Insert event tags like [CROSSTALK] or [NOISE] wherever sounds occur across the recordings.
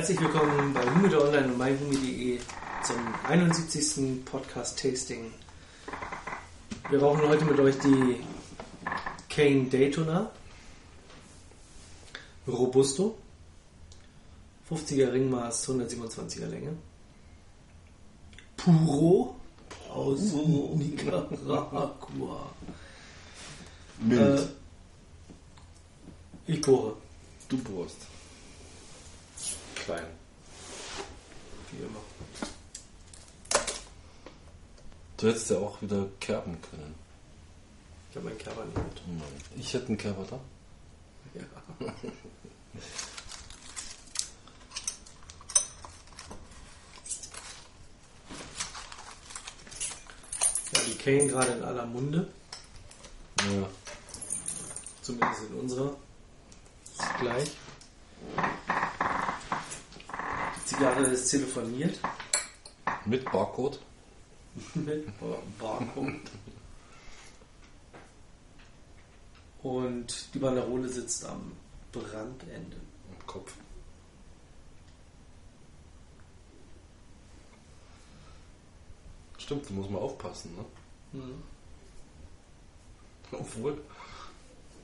Herzlich willkommen bei Humide Online und myhumide zum 71. Podcast Tasting. Wir rauchen heute mit euch die Kane Daytona Robusto 50er Ringmaß, 127er Länge. Puro aus Nicaragua. Mild. Äh, ich bohre, du bohrst. Klein. wie immer. Du hättest ja auch wieder kerben können. Ich habe meinen Kerber nicht mit. Nein. Ich hätte einen Kerber da. Ja. [LAUGHS] Ja, die Kane gerade in aller Munde, Ja. zumindest in unserer. Ist gleich. Die Zigarre ist telefoniert Mit Barcode. [LAUGHS] mit Bar- Barcode. Und die Banderole sitzt am Brandende. Im Kopf. Stimmt, da muss man aufpassen, ne? Mhm. Obwohl,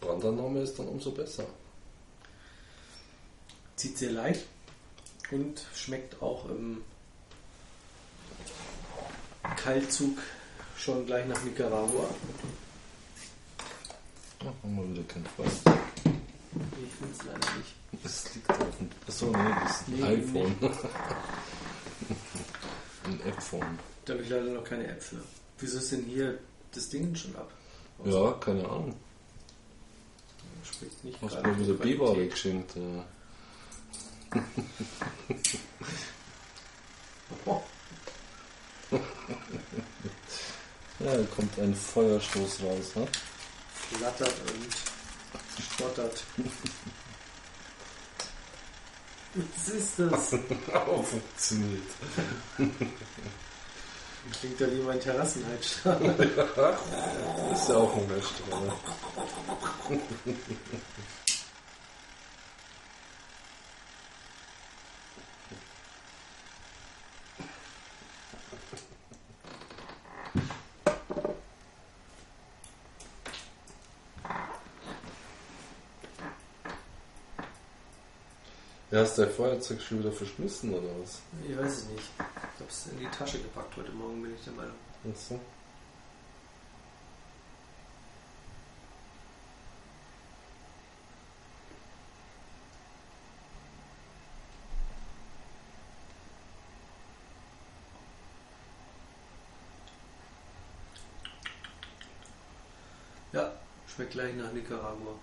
Brandannahme ist dann umso besser. Zieht sehr leicht und schmeckt auch im Kaltzug schon gleich nach Nicaragua. Ach, haben wir wieder kein Fall. Ich finde es leider nicht. Es liegt auf dem. Achso, nee, das ist ein Nee, iPhone. [LAUGHS] ein App-Phone. Da habe ich leider noch keine Äpfel. Wieso ist denn hier das Ding schon ab? Ja, keine Ahnung. Spricht nicht Hast gerade mir wieder B-Ware Qualität. geschenkt. [LAUGHS] Ja, da kommt ein Feuerstoß raus, ne? flattert und stottert. Was ist das? Oh, [LAUGHS] funktioniert. Klingt ja wie mein Terrassenheizstrahler. [LAUGHS] Ist ja auch ein Hersteller. Ja, hast du dein Feuerzeug schon wieder verschmissen oder was? Ich weiß es nicht. Ich habe es in die Tasche gepackt heute Morgen, bin ich der Meinung. Ach so. Ja, schmeckt gleich nach Nicaragua.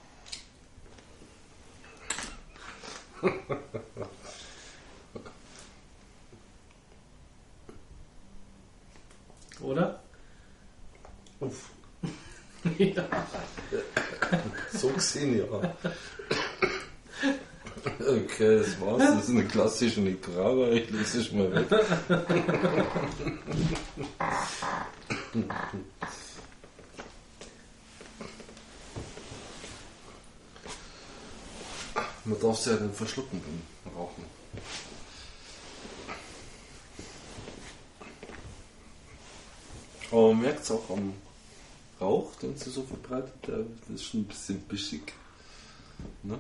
Oder? Uff. ja. [LAUGHS] So gesehen, ja. Okay, das war's. Das ist eine klassische Nicaragua. Ich lese es mal weg. [LAUGHS] Darf sie ja dann verschlucken beim Rauchen. Aber man merkt es auch am Rauch, den sie so verbreitet, der ist schon ein bisschen bischig. Ne?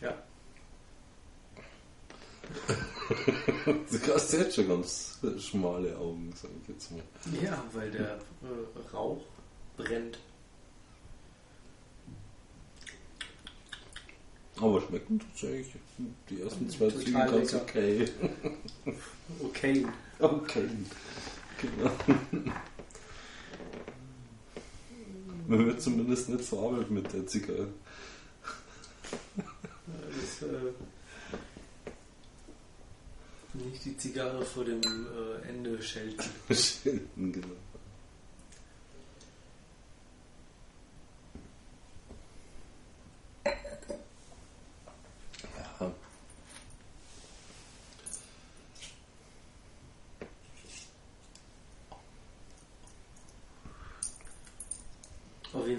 Ja. Du hast jetzt schon ganz schmale Augen, sag ich jetzt mal. Ja, weil der äh, Rauch brennt. Aber schmecken tut's eigentlich. Die ersten zwei Züge ganz lecker. okay. [LAUGHS] Okay. Okay. Genau. Man wird zumindest nicht verarbeitet mit der Zigarre. Das, äh, nicht die Zigarre vor dem äh, Ende schelten. [LAUGHS] Schelten, genau.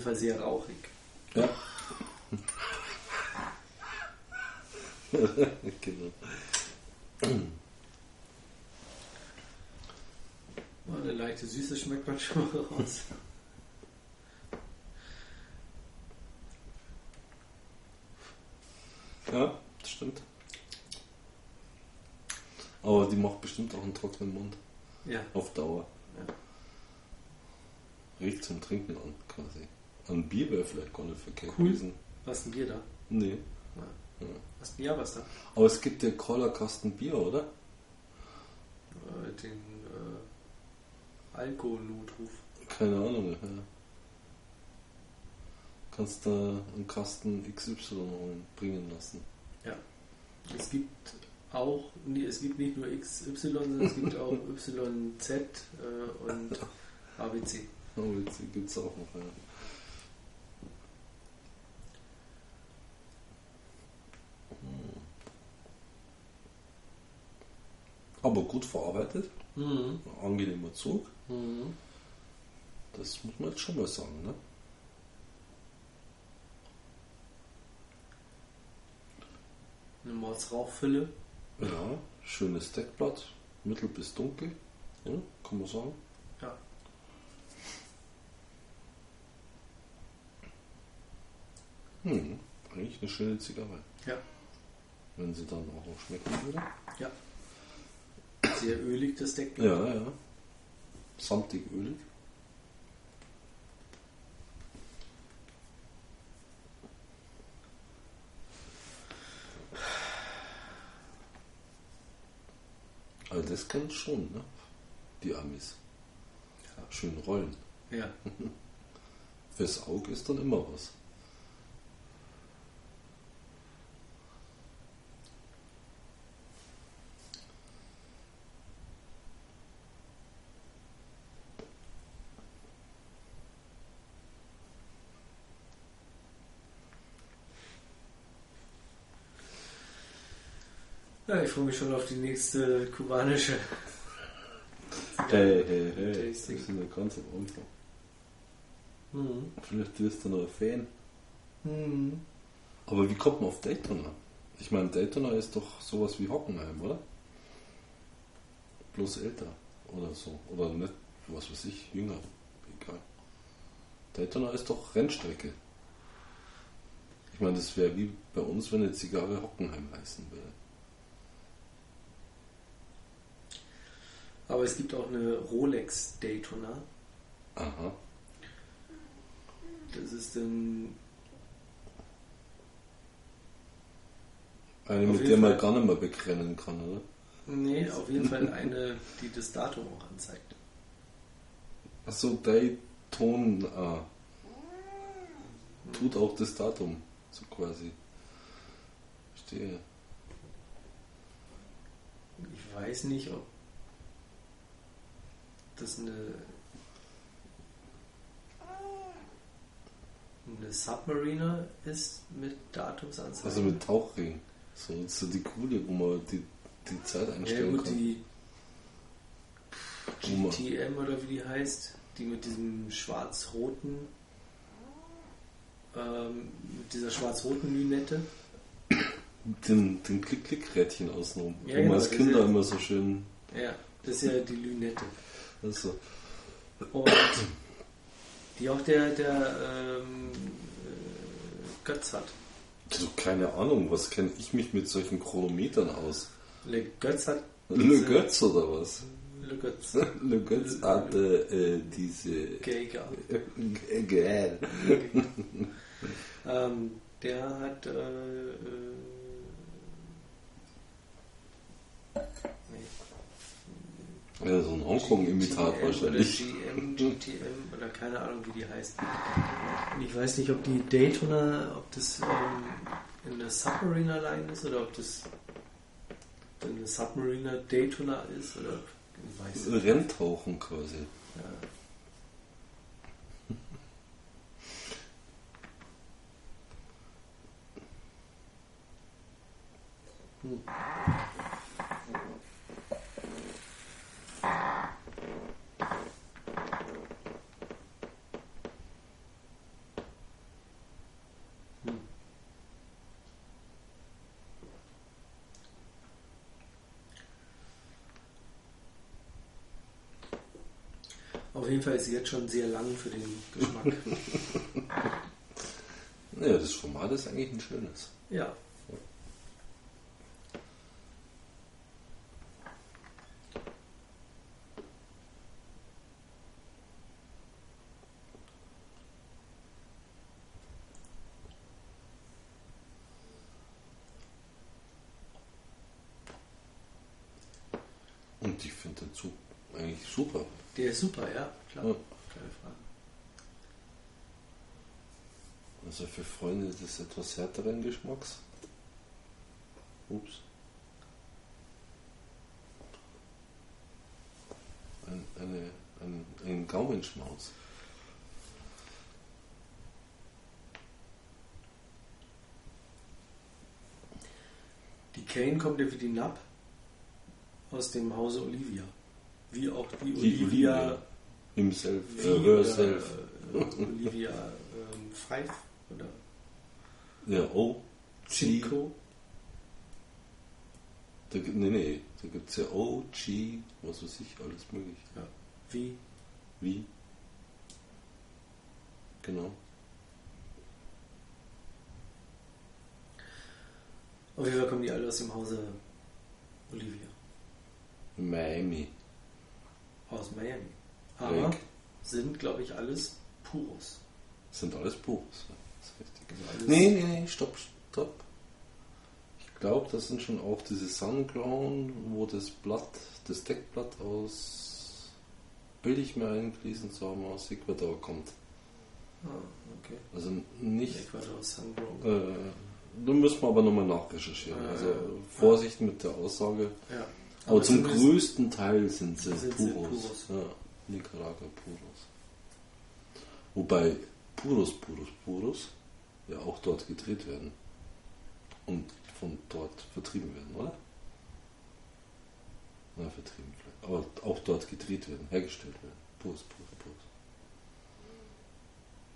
Fall sehr rauchig. Ja. [LAUGHS] genau. Oh, eine leichte Süße schmeckt man schon mal raus. Ja, das stimmt. Aber die macht bestimmt auch einen trockenen Mund. Ja. Auf Dauer. Ja. Riecht zum Trinken an, quasi. Ein Bier wäre vielleicht gar nicht verkehrt Cool. gewesen. Was ein Bier da? Nee. Ja. Ja. Was ein Bier was da? Aber es gibt ja Cola-Kasten Bier, oder? Äh, den äh, Alkohol-Notruf. Keine Ahnung. Ja. Kannst da einen Kasten XY holen, bringen lassen. Es gibt auch, nee, es gibt nicht nur XY, sondern es gibt auch YZ äh, und ABC. Jetzt [LAUGHS] gibt es auch noch. Ja. Aber gut verarbeitet, Mhm. ein angenehmer Zug, Mhm. das muss man jetzt schon mal sagen. Ne? Eine Malzrauchfülle. Ja, schönes Deckblatt, mittel bis dunkel, ja, kann man sagen. Ja. Hm, eigentlich eine schöne Zigarre. Ja. Wenn sie dann auch noch schmecken würde. Sehr ölig, das Deck. Ja, ja. Samtig ölig. Also das kann schon, ne? Die Amis. Ja. Schön rollen. Ja. [LAUGHS] Fürs Auge ist dann immer was. Ja, ich freue mich schon auf die nächste kubanische. Hey, hey, hey. Tasting. sind ja ganz am Anfang. Mhm. Vielleicht wirst du noch ein Fan. Mhm. Aber wie kommt man auf Daytona? Ich meine, Daytona ist doch sowas wie Hockenheim, oder? Bloß älter oder so. Oder nicht, was weiß ich, jünger. Egal. Daytona ist doch Rennstrecke. Ich meine, das wäre wie bei uns, wenn eine Zigarre Hockenheim heißen würde. Aber es gibt auch eine Rolex Daytona. Aha. Das ist dann. Eine, mit der man gar nicht mehr begrennen kann, oder? Nee, auf jeden Fall eine, die das Datum auch anzeigt. Achso, Daytona. Tut auch das Datum, so quasi. Verstehe. Ich weiß nicht, ob das eine, eine Submariner ist mit Datumsanzeige. Also mit Tauchring. So, so die coole, wo man die, die Zeit ja, einstellen gut, kann. die GTM oder wie die heißt, die mit diesem schwarz-roten, ähm, mit dieser schwarz-roten Lünette. Den, den Klick-Klick-Rädchen außenrum. Ja, wo genau, man als das Kinder ist- immer so schön. Ja, das ist ja die Lünette. Also, Und die auch der, der ähm, äh, Götz hat. so, keine Ahnung, was kenne ich mich mit solchen Chronometern aus? Le Götz hat. Le Götz oder was? Le Götz. [LAUGHS] Le Götz hatte äh, diese. Geiger. [LAUGHS] Geil. ähm, der hat. Äh, äh, Ja, so ein Hongkong-Imitat wahrscheinlich. Oder GM, GTM oder keine Ahnung, wie die heißt. Und ich weiß nicht, ob die Daytona, ob das ähm, in der Submariner Line ist oder ob das eine Submariner Daytona ist oder ich weiß nicht. Renntauchen quasi. Ja. [LAUGHS] Hm. Auf jeden Fall ist sie jetzt schon sehr lang für den Geschmack. [LAUGHS] Naja, das Format ist eigentlich ein schönes. ja. Und ich finde den Zug eigentlich super. Der ist super, ja, klar. Ja. Keine Frage. Also für Freunde des etwas härteren Geschmacks. Ups. Ein, eine, ein, ein Gaumenschmaus. Die Kane kommt ja wie die Nap aus dem Hause Olivia. Wie auch die Die Olivia. Himself, wie, herself. äh, Olivia ähm, Five oder Ja, O. Cinco. Da, gibt- nee, nee, da gibt es ja O, G, was weiß ich, alles möglich. Ja. Wie? Wie? Genau. Auf jeden Fall kommen die alle aus dem Hause Olivia. Miami. Aus Miami. Aber Lake. sind, glaube ich, alles Puros. Sind alles ja, Das ist richtig. Also Nee, nee, nee, stopp, stopp. Ich glaube, das sind schon auch diese Sungrown, wo das Blatt, das Deckblatt aus, bilde ich mir ein, gelesen zu haben, aus Ecuador kommt. Ah, okay. Also nicht, Ecuador Sungrown. äh, da müssen wir aber nochmal nachrecherchieren. Ja, Also ja. Vorsicht mit der Aussage. Ja. Aber, zum größten Teil sind sie Sind sie Puros. Puros. Ja, Nicaragua Puros. Wobei Puros, Puros, Puros ja auch dort gedreht werden. Und von dort vertrieben werden, oder? Na, vertrieben vielleicht. Aber auch dort gedreht werden, hergestellt werden. Puros, Puros, Puros.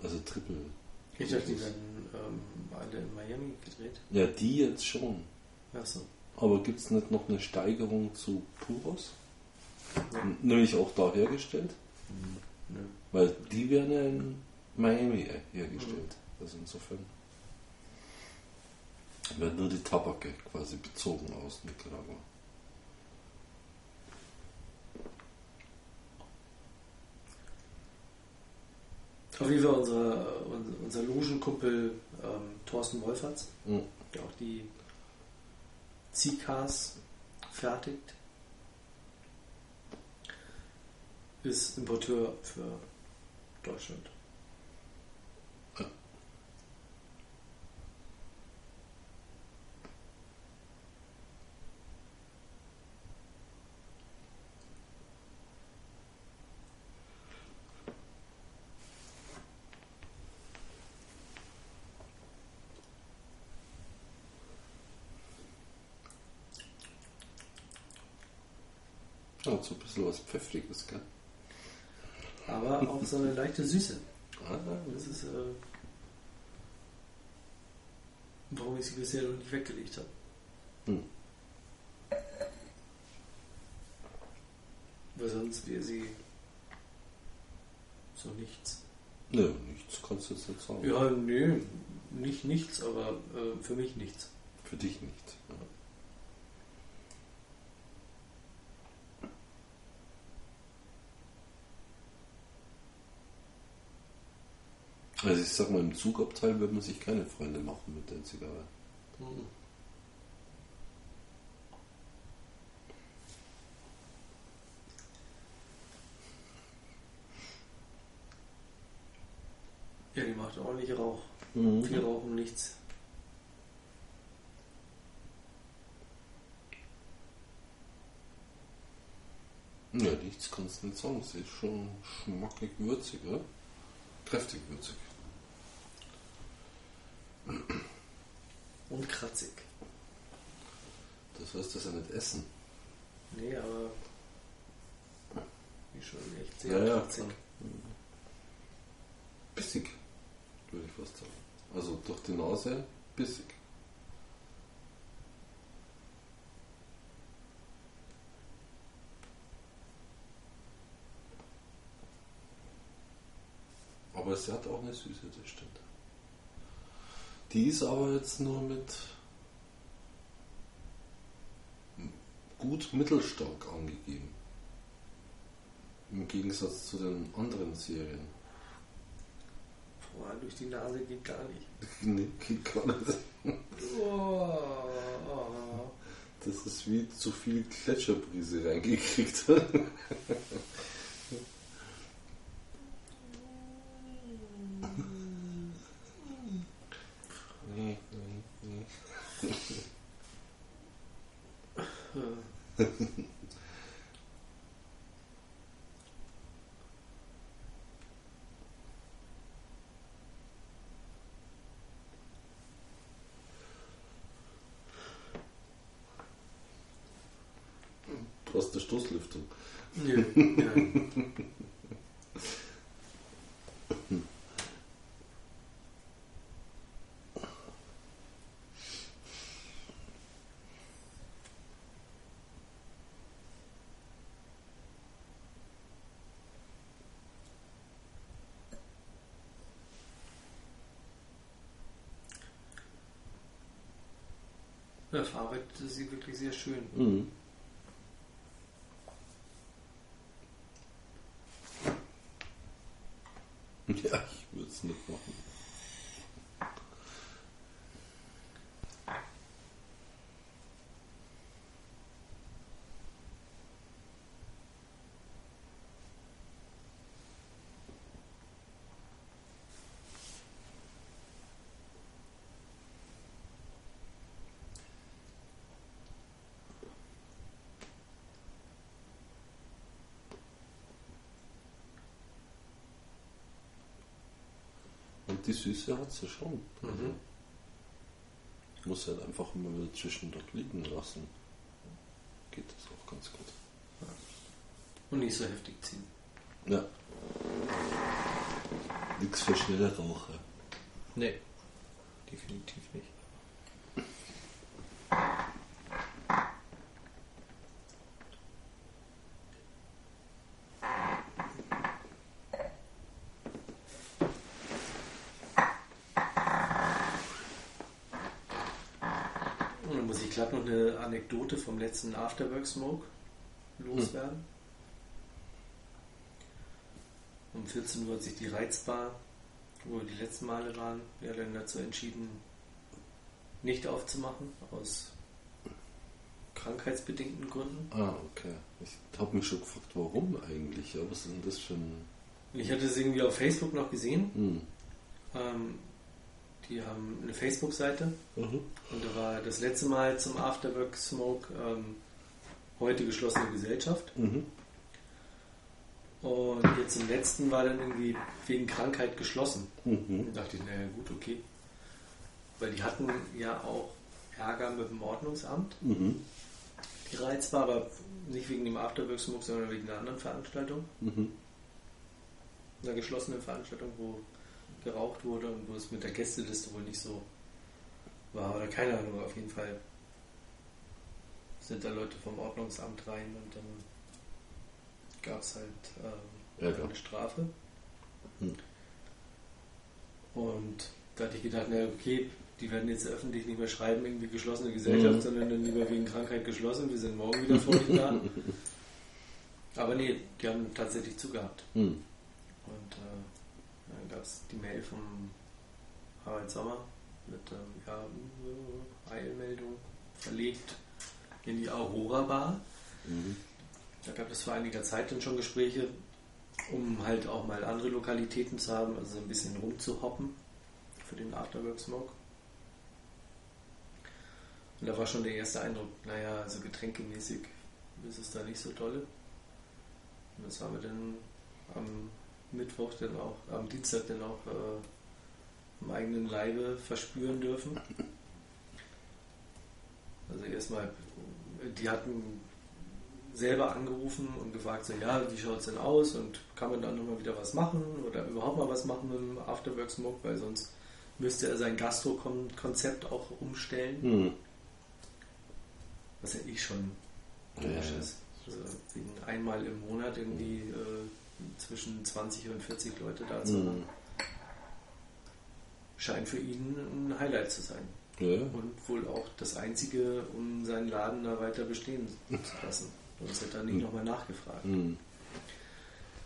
Also Triple. Ich dachte, die werden ähm, alle in Miami gedreht. Ja, die jetzt schon. Achso. Aber gibt es nicht noch eine Steigerung zu Puros? Ja. Nämlich auch da hergestellt? Nö. Weil die werden ja in Miami hergestellt. Also insofern werden nur die Tabake quasi bezogen aus Nicaragua. Auf jeden Fall unser, unser Logenkumpel ähm, Thorsten Wolferts, Mhm. der auch die Zikas fertigt, ist Importeur für Deutschland. So ein bisschen was Pfeffriges, gell? Aber [LAUGHS] auch so eine leichte Süße. Ah, Das ist, äh, warum ich sie bisher noch nicht weggelegt habe. Hm. Weil sonst wäre sie so nichts. Nö, nichts kannst du jetzt nicht sagen. Ja, nö, nicht nichts, aber äh, für mich nichts. Für dich nicht. Ja. Also ich sag mal, im Zugabteil wird man sich keine Freunde machen mit der Zigarre. Ja, die macht ordentlich Rauch. Mhm. Viel Rauch und nichts. Ja, nichts kannst du nicht sagen. Sie ist schon schmackig würzig, oder? Kräftig würzig. Und kratzig. Das heißt, das ja nicht essen. Nee, aber die schon echt sehr Ja, ja, kratzig. klar. Bissig, würde ich fast sagen. Also durch die Nase bissig. Aber sie hat auch eine Süße, das stimmt. Die ist aber jetzt nur mit gut mittelstark angegeben. Im Gegensatz zu den anderen Serien. Boah, durch die Nase geht gar nicht. [LAUGHS] nee, geht gar nicht. Oh. Das ist wie zu viel Gletscherbrise reingekriegt. [LAUGHS] nee, nee, nee. Du hast eine Stoßlüftung. Nö, nein. Ja, ist sie wirklich sehr schön. Mhm. Ja, ich würde es nicht machen. Und die Süße hat sie schon. Mhm. Muss halt einfach immer wieder zwischen dort liegen lassen. Geht das auch ganz gut. Und nicht so heftig ziehen. Ja. Nichts für schnelle Raucher. Nee, definitiv nicht. Muss ich glatt noch eine Anekdote vom letzten Afterwork Smoke loswerden. Um 14 Uhr hat sich die Reizbar, wo wir die letzten Male waren, ja dann dazu entschieden, nicht aufzumachen, aus krankheitsbedingten Gründen. Ah, okay. Ich habe mich schon gefragt, warum eigentlich? Ja, was ist denn das für ein. Ich hatte es irgendwie auf Facebook noch gesehen. Hm. Ähm, die haben eine Facebook-Seite Mhm. und da war das letzte Mal zum Afterwork Smoke ähm, heute geschlossene Gesellschaft. Mhm. Und jetzt im letzten war dann irgendwie wegen Krankheit geschlossen. Mhm. Und dachte ich, naja, gut, okay. Weil die hatten ja auch Ärger mit dem Ordnungsamt, Mhm. die reizbar, aber nicht wegen dem Afterwork Smoke, sondern wegen einer anderen Veranstaltung. Mhm. Einer geschlossenen Veranstaltung, wo geraucht wurde und wo es mit der Gästeliste wohl nicht so war. Oder keine Ahnung, auf jeden Fall sind da Leute vom Ordnungsamt rein und dann gab es halt ähm, Ärger. eine Strafe. Hm. Und da hatte ich gedacht, na okay, die werden jetzt öffentlich nicht mehr schreiben, irgendwie geschlossene Gesellschaft, Mhm. sondern dann lieber wegen Krankheit geschlossen, wir sind morgen wieder vor euch da. [LAUGHS] Aber nee, die haben tatsächlich zugehabt. Hm. Es die Mail vom Harald Sommer mit ähm, ja, äh, Eilmeldung verlegt in die Aurora Bar. Mhm. Da gab es vor einiger Zeit dann schon Gespräche, um halt auch mal andere Lokalitäten zu haben, also so ein bisschen rumzuhoppen für den Afterwork Smoke. Und da war schon der erste Eindruck, naja, also getränkemäßig ist es da nicht so tolle. Und das haben wir dann am Mittwoch dann auch, am Dienstag dann auch äh, im eigenen Leibe verspüren dürfen. Also erstmal, die hatten selber angerufen und gefragt, so, ja, wie schaut es denn aus und kann man dann nochmal wieder was machen oder überhaupt mal was machen mit dem Afterwork Smoke, weil sonst müsste er sein Gastro-Konzept auch umstellen, Hm. was ja eh schon komisch ja. ist. Also einmal im Monat irgendwie äh, zwischen 20 und 40 Leute da zu haben. scheint für ihn ein Highlight zu sein. Ja. Und wohl auch das einzige, um seinen Laden da weiter bestehen zu lassen. Sonst hätte er nicht Hm. nochmal nachgefragt. Hm.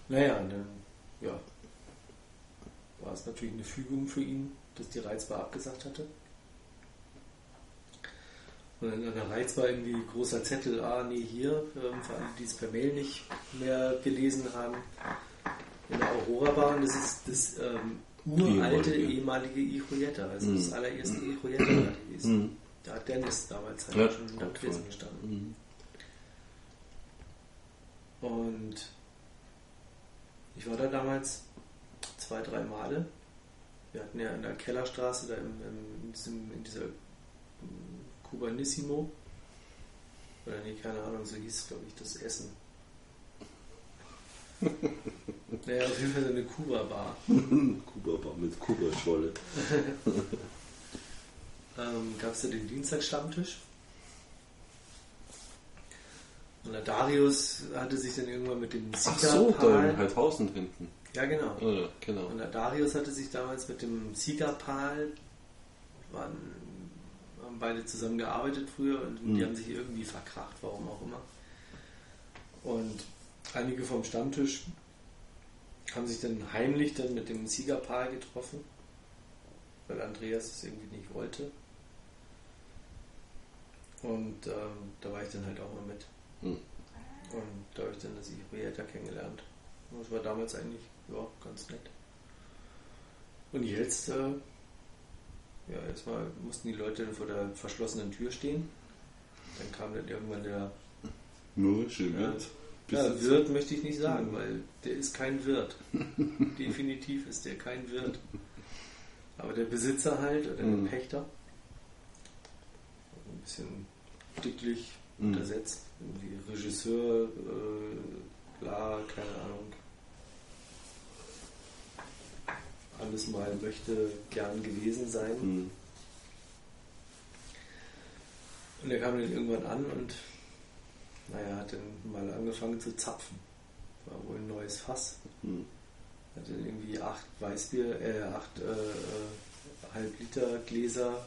Naja, dann ja, war es natürlich eine Fügung für ihn, dass die Reizbar abgesagt hatte. Und dann an der Reizbar irgendwie großer Zettel, ah nee, hier, ähm, für alle, die es per Mail nicht mehr gelesen haben, in der Aurora Bar, und das ist das ähm, uralte Ehemalige. I-Julietta, also Mhm. das allererste I-Julietta war gewesen. Hm. Da hat Dennis damals halt Ja, schon da voll. gestanden. Hm. Und ich war da damals zwei, drei Male. Wir hatten ja in der Kellerstraße, da im, im, in, diesem, in dieser mm, Cubanissimo, oder nee, keine Ahnung, so hieß glaube ich das Essen. [LAUGHS] naja, auf jeden Fall so eine Kuba-Bar. [LAUGHS] Kuba-Bar mit Kuba-Scholle. [LAUGHS] ähm, gab es da den Dienstagsstammtisch. Und der Darius hatte sich dann irgendwann mit dem Ach so, da in. Heidhausen hinten. Ja, genau. Ja, genau. Und der Darius hatte sich damals mit dem Siegerpal, haben beide zusammen gearbeitet früher und die Mhm. haben sich irgendwie verkracht, warum auch immer. Und einige vom Stammtisch haben sich dann heimlich dann mit dem Siegerpal getroffen, weil Andreas es irgendwie nicht wollte. Und ähm, da war ich dann halt auch mal mit. Hm. Und da habe ich dann das Ibriata kennengelernt. Und das war damals eigentlich ja, ganz nett. Und jetzt, äh, ja, erstmal mussten die Leute vor der verschlossenen Tür stehen. Dann kam dann irgendwann der Mürrische Ja. Wirt. ja, Besitzer. Wirt möchte ich nicht sagen, weil der ist kein Wirt. [LAUGHS] Definitiv ist der kein Wirt. Aber der Besitzer halt, oder der Pächter, ein bisschen dicklich Mhm. untersetzt, irgendwie Regisseur, äh, bla, keine Ahnung. Alles mal möchte gern gewesen sein. Hm. Und er kam dann irgendwann an und naja, hat dann mal angefangen zu zapfen. War wohl ein neues Fass. Hm. Hat dann irgendwie acht Weißbier, äh, acht äh, äh, halb Liter Gläser,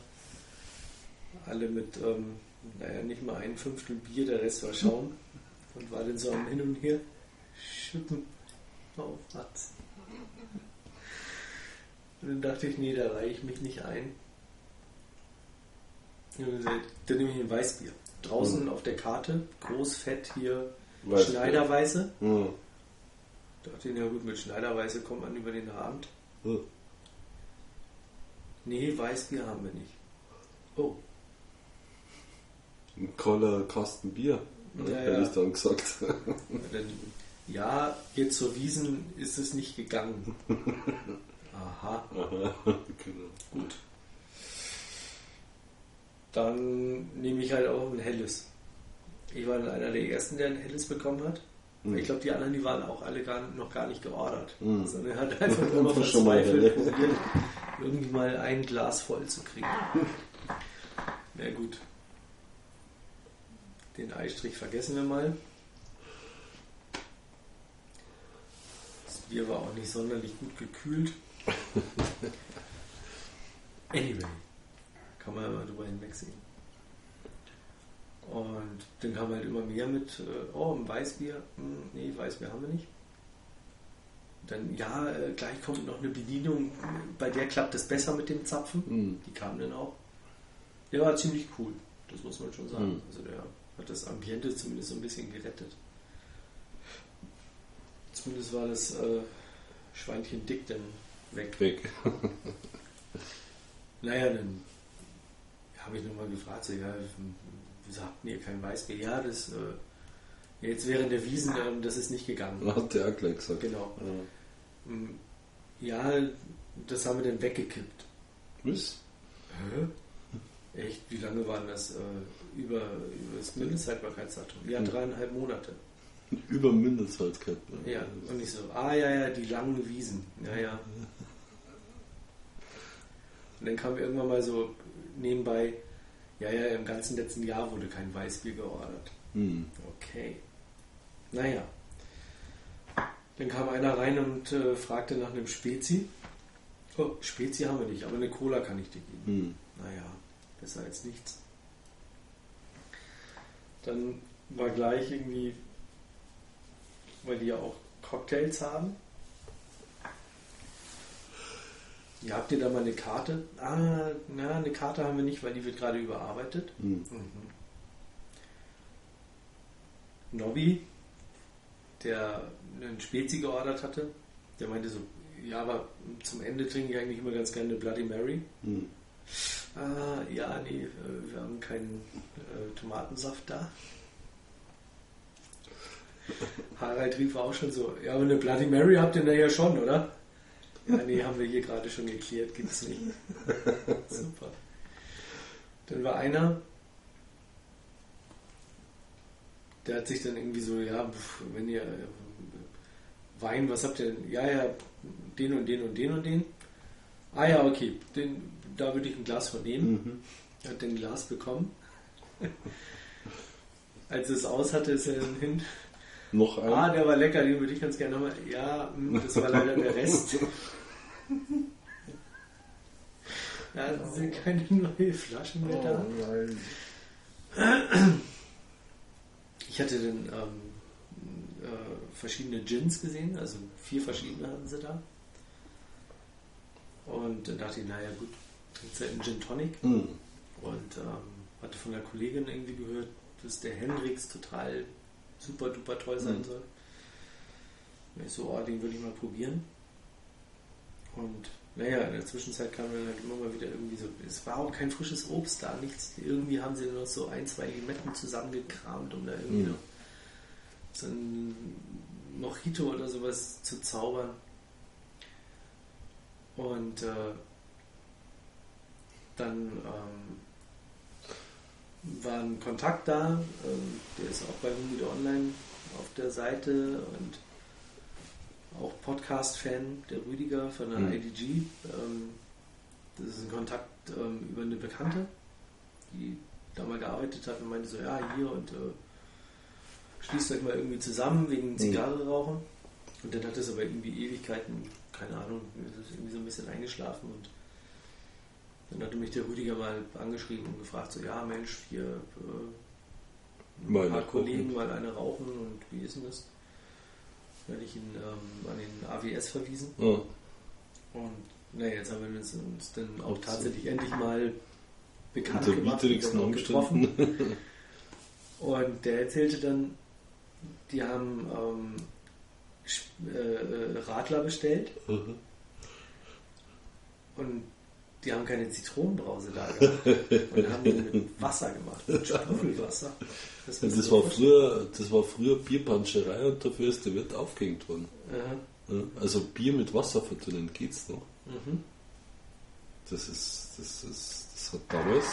alle mit, ähm, naja, nicht mal ein Fünftel Bier, der Rest war Schaum. [LAUGHS] Und war dann so am Hin und Her schütten auf Hatz. Und dann dachte ich, nee, da reiche ich mich nicht ein. Dann nehme ich ein Weißbier. Draußen Mhm. auf der Karte, groß, fett hier, Weißbier. Schneiderweise. Ja. Dachte ich, ja gut, mit Schneiderweise kommt man über den Abend. Ja. Nee, Weißbier haben wir nicht. Oh, Ein Koller Kasten Bier, Ja, hätte ja. ich dann gesagt. ja, jetzt zur Wiesen ist es nicht gegangen. [LAUGHS] Aha, Aha, [LAUGHS] genau. gut. Dann nehme ich halt auch ein helles. Ich war dann einer der ersten, der ein helles bekommen hat. Hm. Ich glaube, die anderen, die waren auch alle gar, noch gar nicht geordert. Mhm. Sondern er hat einfach [LAUGHS] nur Einfach schon mal probiert, irgendwie mal ein Glas voll zu kriegen. [LAUGHS] Na gut. Den Eistrich vergessen wir mal. Das Bier war auch nicht sonderlich gut gekühlt. Anyway, kann man ja mal drüber hinwegsehen. Und dann kam halt immer mehr mit, äh, oh, ein Weißbier. Hm, nee, Weißbier haben wir nicht. Dann, ja, äh, gleich kommt noch eine Bedienung, bei der klappt es besser mit dem Zapfen. Hm. Die kam dann auch. Der war ziemlich cool, das muss man schon sagen. Mhm. Also der hat das Ambiente zumindest so ein bisschen gerettet. Zumindest war das äh, Schweinchen dick dann weg. Weg. [LAUGHS] Naja, dann habe ich nochmal gefragt, so, ja, wieso habt ihr kein Weißbier? Ja, das äh, jetzt während der Wiesen, ähm, das ist nicht gegangen. Hat der gleich gesagt. Genau. Ja. Mm, Ja, das haben wir dann weggekippt. Was? Hä? Echt? Wie lange waren das? Äh, über, über das Mindesthaltbarkeitsdatum? Ja, Hm. dreieinhalb Monate. Über Mindesthaltbarkeit. ne? Ja, und ich so, ah ja, ja, die langen Wiesen. Ja, ja. Und dann kam irgendwann mal so nebenbei, ja, ja, im ganzen letzten Jahr wurde kein Weißbier geordert. Hm. Okay. Naja. Dann kam einer rein und äh, fragte nach einem Spezi. Oh, Spezi haben wir nicht, aber eine Cola kann ich dir geben. Hm. Naja, besser als nichts. Dann war gleich irgendwie, weil die ja auch Cocktails haben. Ja, habt ihr da mal eine Karte? Ah, na, eine Karte haben wir nicht, weil die wird gerade überarbeitet. Hm. Nobby, der einen Spezi geordert hatte, der meinte so, ja, aber zum Ende trinke ich eigentlich immer ganz gerne eine Bloody Mary. Hm. Ah, ja, nee, äh, wir haben keinen äh, Tomatensaft da. Harald rief auch schon so, ja, aber eine Bloody Mary habt ihr da ja schon, oder? Ja, nee, haben wir hier gerade schon geklärt, gibt's nicht. [LAUGHS] Super. Dann war einer, der hat sich dann irgendwie so, ja, wenn ihr äh, Wein, was habt ihr denn? Ja, ja, den und den und den und den. Ah ja, okay, den, da würde ich ein Glas von nehmen. Mhm. Er hat ein Glas bekommen. [LAUGHS] Als es aus hatte, ist er dann hin. Noch ein? Ah, der war lecker, den würde ich ganz gerne nochmal. Ja, mm, das war leider der Rest. [LAUGHS] Ja, es sind keine neue Flaschen mehr da. Oh nein. Ich hatte dann ähm, äh, verschiedene Gins gesehen, also vier verschiedene hatten sie da. Und dann dachte ich, naja gut, trinkst halt einen Gin Tonic. Hm. Und ähm, hatte von der Kollegin irgendwie gehört, dass der Hendrix total super duper toll sein Mhm. soll. Und ich so, oh, den würde ich mal probieren. Und naja, in der Zwischenzeit kam dann halt immer mal wieder irgendwie so, es war auch kein frisches Obst da, nichts. Irgendwie haben sie noch so ein, zwei Limetten zusammengekramt, um da irgendwie Mhm. noch so ein Mojito oder sowas zu zaubern. Und äh, dann ähm, war ein Kontakt da, ähm, der ist auch bei Humide Online auf der Seite und auch Podcast-Fan, der Rüdiger von der Mhm. IDG. Ähm, das ist ein Kontakt ähm, über eine Bekannte, die da mal gearbeitet hat und meinte so, ja, hier und äh, schließt euch mal irgendwie zusammen wegen Zigarre rauchen. Und dann hat es aber irgendwie Ewigkeiten, keine Ahnung, es ist irgendwie so ein bisschen eingeschlafen und dann hatte mich der Rüdiger mal angeschrieben und gefragt, so, ja Mensch, hier äh, ein paar Kollegen mal eine rauchen und wie ist denn das? Hatte ich ihn ähm, an den AWS verwiesen Ja. und naja, jetzt haben wir uns, uns dann auch tatsächlich endlich mal bekannt Unter gemacht widrigsten und getroffen. Und der erzählte dann, die haben ähm, äh, äh, Radler bestellt Mhm. und die haben keine Zitronenbrause da gehabt. Und haben die mit Wasser gemacht, mit Sprudelwasser. Das, das war früher, das war früher Bierpanscherei und dafür ist der Wirt aufgehängt worden. Ja, Also Bier mit Wasser verdünnen geht's noch. Aha. Mhm. Das ist, das ist, das hat damals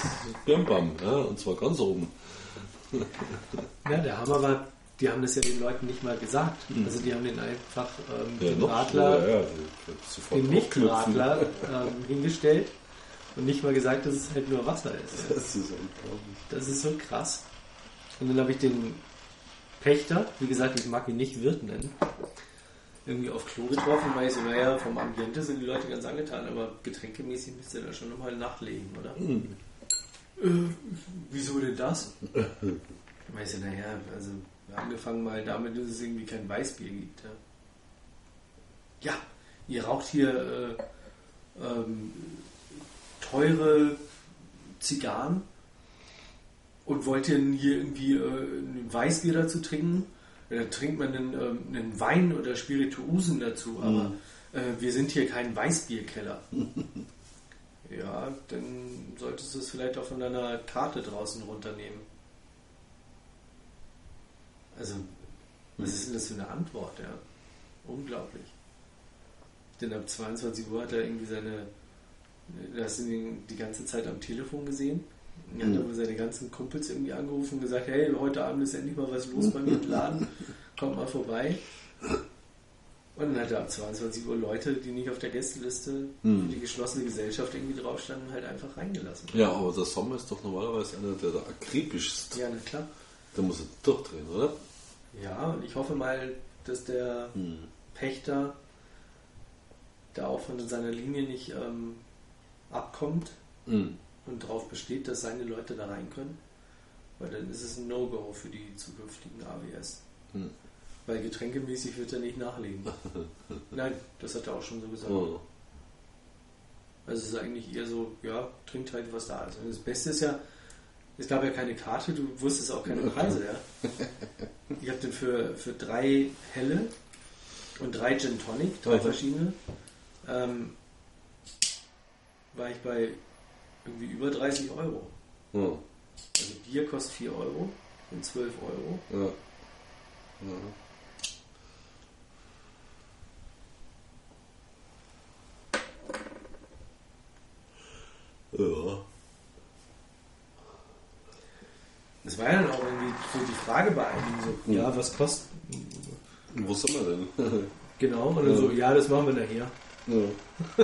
Birnbaum, ja, und zwar ganz oben. Ja, der Hammer war, die haben das ja den Leuten nicht mal gesagt. Also die haben den einfach ähm, Ja, den Radler, schneller, ja, den. Nicht-Radler [LAUGHS] ähm, hingestellt und nicht mal gesagt, dass es halt nur Wasser ist. Das ist unglaublich. Das ist so krass. Und dann habe ich den Pächter, wie gesagt, ich mag ihn nicht Wirt nennen, irgendwie auf Klo getroffen, weil ich so, naja, vom Ambiente sind die Leute ganz angetan, aber getränkemäßig müsst ihr da schon nochmal nachlegen, oder? Hm. Äh, wieso denn das? [LAUGHS] Weißt du, naja, also angefangen mal damit, dass es irgendwie kein Weißbier gibt. Ja, ja ihr raucht hier äh, ähm, teure Zigarren und wollt ihr denn hier irgendwie äh, ein Weißbier dazu trinken? Ja, Dann trinkt man einen, ähm, einen Wein oder Spirituosen dazu, aber äh, wir sind hier kein Weißbierkeller. [LAUGHS] Ja, dann solltest du es vielleicht auch von deiner Karte draußen runternehmen. Also, was ist denn das für eine Antwort, ja? Unglaublich. Denn ab 22 Uhr hat er irgendwie seine. Da hast du ihn die ganze Zeit am Telefon gesehen. Er hat aber seine ganzen Kumpels irgendwie angerufen und gesagt: Hey, heute Abend ist endlich mal was los bei mir im Laden. Kommt mal vorbei. Und dann hat er ab 22 Uhr Leute, die nicht auf der Gästeliste für die geschlossene Gesellschaft irgendwie draufstanden, halt einfach reingelassen. Ja, aber der Sommer ist doch normalerweise einer, der da akribischst. Ja, na klar. Da muss er durchdrehen, oder? Ja, und ich hoffe mal, dass der Hm. Pächter da auch von seiner Linie nicht ähm, abkommt Mhm. und darauf besteht, dass seine Leute da rein können, weil dann ist es ein No-Go für die zukünftigen AWS. Mhm. Weil getränkemäßig wird er nicht nachlegen. [LAUGHS] Nein, das hat er auch schon so gesagt. Oh. Also es ist eigentlich eher so, ja, trinkt halt, was da ist. Und das Beste ist ja, es gab ja keine Karte, du wusstest auch keine Preise, ja. [LAUGHS] Ich habe den für, für drei helle und drei Gin Tonic, drei Mhm. verschiedene, ähm, war ich bei irgendwie über 30 Euro. Oh. Also Bier kostet 4 Euro und 12 Euro. Ja. Ja. Ja. Das war ja dann auch irgendwie so die Frage bei einigen so, Mhm. ja, was kostet? Wo sind wir denn? [LAUGHS] Genau, und dann Ja. so, ja, das machen wir nachher. ja. [LAUGHS]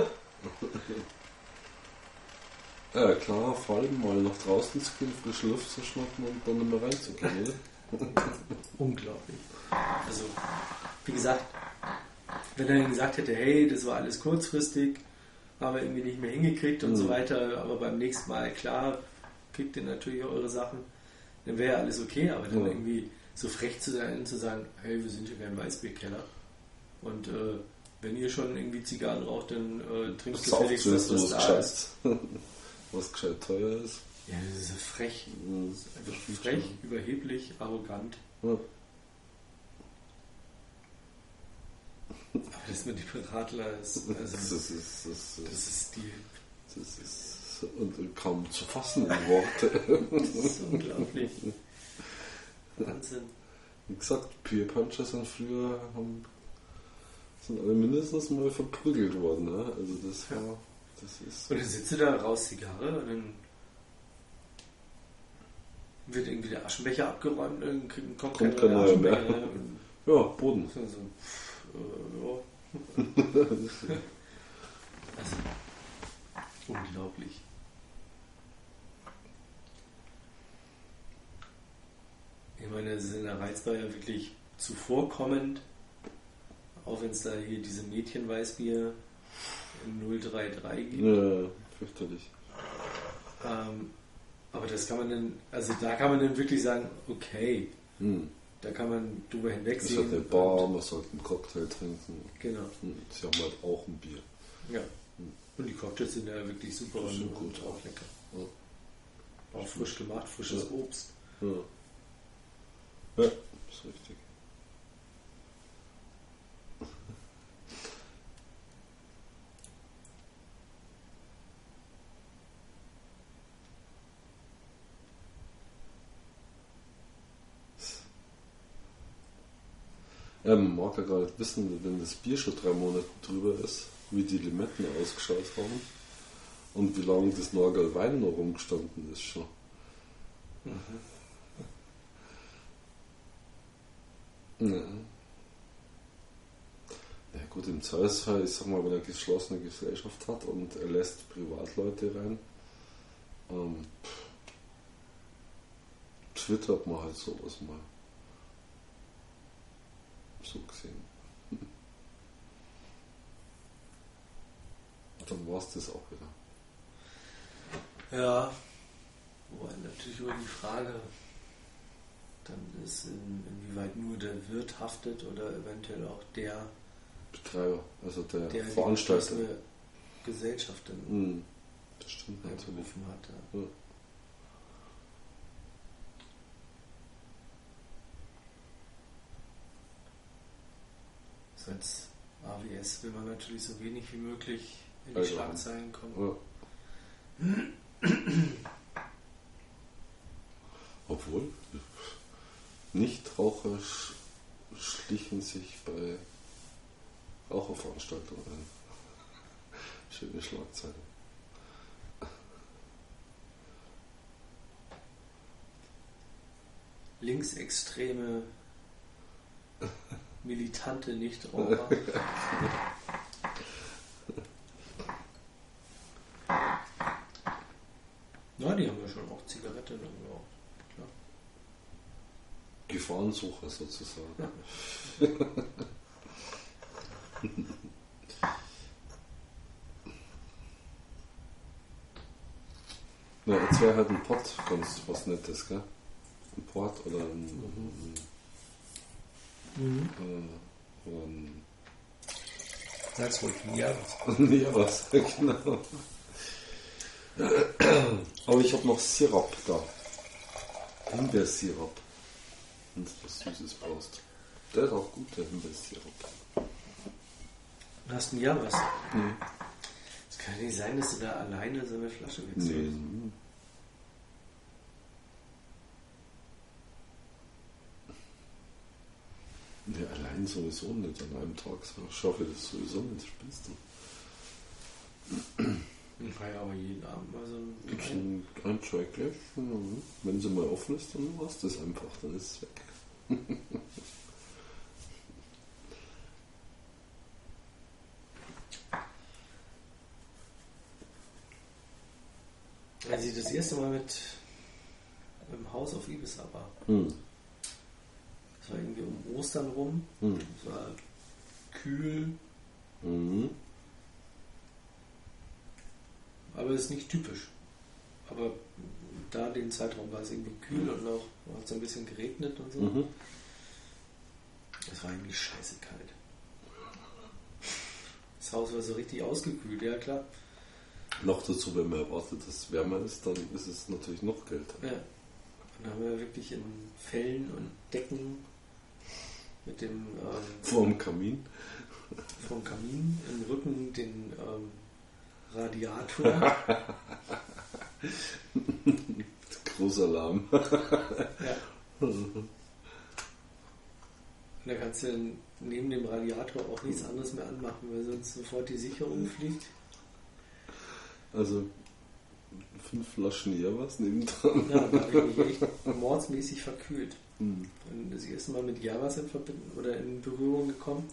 ja, klar, vor allem mal nach draußen zu gehen, frische Luft zu schnappen und dann nicht mehr reinzugehen, oder? [LAUGHS] Unglaublich. Also, wie gesagt, wenn er dann gesagt hätte, hey, das war alles kurzfristig, haben wir irgendwie nicht mehr hingekriegt und Mhm. so weiter, aber beim nächsten Mal, klar, kriegt ihr natürlich eure Sachen, dann wäre ja alles okay, aber dann Ja. irgendwie so frech zu sein und zu sagen, hey, wir sind hier kein Weißbierkeller und äh, wenn ihr schon irgendwie Zigarren raucht, dann äh, trinkt Sauft gefälligst zuerst, das, was was da ist. [LAUGHS] was gescheit teuer ist. Ja, das ist so frech. Das ist einfach frech, überheblich, arrogant. Ja. Aber [LAUGHS] das mit dem Radler ist, also, Das ist, das ist, das das ist, ist die das ist und kaum zu fassen in Worte. [LAUGHS] Das ist unglaublich. Wahnsinn. Wie gesagt, Peer Puncher sind früher haben, sind alle mindestens mal verprügelt worden. Ne? Also das war, das ist. Und dann sitzt du da raus Zigarre und dann wird irgendwie der Aschenbecher abgeräumt und dann kommt, Kommt kein neuer mehr. Ja, Boden. so, so. Also, [LAUGHS] unglaublich. Ich meine, das ist in der Reizbar ja wirklich zuvorkommend, auch wenn es da hier diese Mädchenweißbier im 033 gibt. Ja, fürchterlich. Ähm, aber das kann man dann, also da kann man dann wirklich sagen, okay, Hm. da kann man drüber hinwegsehen. halt eine Bar, man sollte einen Cocktail trinken. Genau, Hm. Sie haben halt auch ein Bier. ja. Und die Cocktails sind ja wirklich super sind gut. auch lecker. Ja. Auch frisch gemacht, frisches Ja. Obst. Ja. Ja, ist richtig. Man mag ja gar nicht wissen, wenn das Bier schon drei Monate drüber ist, wie die Limetten ausgeschaut haben und wie lange das Norgal Wein noch rumgestanden ist schon. Ja. Ja gut, im Zweifelsfall, ich sag mal, wenn er geschlossene Gesellschaft hat und er lässt Privatleute rein, ähm, twittert man halt sowas mal. So gesehen. [LAUGHS] Dann war es das auch wieder. Ja. Wobei natürlich über die Frage dann ist, in, inwieweit nur der Wirt haftet oder eventuell auch der, Betreiber, also der, der die Veranstalter. geschlossene Gesellschaft dann Hm, das stimmt natürlich. hat. Ja. Ja. So als AWS will man natürlich so wenig wie möglich in die Also, Schlagzeilen kommen. Ja. Obwohl, Nichtraucher sch schlichen sich bei Raucherveranstaltungen ein. Schöne Schlagzeile. Linksextreme, militante Nichtraucher. [LAUGHS] Na, die haben ja schon auch Zigaretten. Gefahrensucher sozusagen. Ja. [LAUGHS] Na, jetzt wäre halt ein Pott ganz was Nettes, gell? Ein Port oder ein. Mhm. Äh, oder ein. Sag's ruhig, ja. ja, was, genau. Aber ich habe noch Sirup da. Himbeersirup. Wenn du was Süßes brauchst. Der ist auch gut, der Himbeersirup. Hast du ein Ja was? Nee. Es kann ja nicht sein, dass du da alleine so eine Flasche wechselst. Nee. Nee, allein sowieso nicht. An einem Tag schaffe ich das sowieso nicht. Spinnst du? Ich ja aber jeden Abend mal so ein. Gibt's ein, Gläschen. mhm. Wenn sie mal offen ist, dann war das einfach. Dann ist es weg. [LAUGHS] Als ich das erste Mal mit im Haus auf Ibiza war, Hm. das war irgendwie um Ostern rum, Hm. es war kühl, Mhm. Aber es ist nicht typisch. Aber da den Zeitraum war es irgendwie kühl und auch hat es ein bisschen geregnet und so. Mhm. Es war eigentlich scheiße kalt. Das Haus war so richtig ausgekühlt, ja klar. Noch dazu, wenn man erwartet, dass es wärmer ist, dann ist es natürlich noch kälter. Ja. Und da haben wir wirklich in Fellen und Decken mit dem ähm, Vor dem Kamin. vom Kamin im Rücken den ähm, Radiator. [LAUGHS] Großalarm. ja. Und da kannst du neben dem Radiator auch nichts anderes mehr anmachen, weil sonst sofort die Sicherung fliegt. Also fünf Flaschen Javas nebendran. Ja, da habe ich mich echt mordsmäßig verkühlt. Hm. Und das erste Mal mit Javas in Verbindung oder in Berührung gekommen.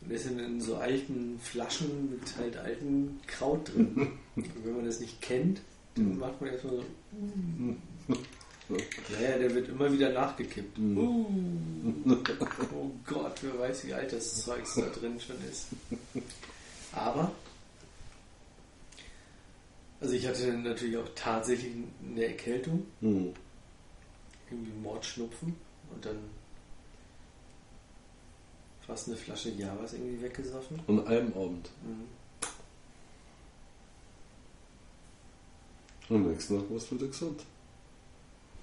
Und das sind in so alten Flaschen mit halt alten Kraut drin. [LAUGHS] Und wenn man das nicht kennt, dann Mhm. macht man erstmal so. [LAUGHS] Naja, der wird immer wieder nachgekippt. Mhm. Uh, [LAUGHS] oh Gott, wer weiß, wie alt das Zeugs da drin schon ist. Aber, also ich hatte dann natürlich auch tatsächlich eine Erkältung Hm. irgendwie Mordschnupfen und dann fast eine Flasche Javas irgendwie weggesoffen. An einem Abend. Mhm. Am nächsten Tag warst du wieder gesund.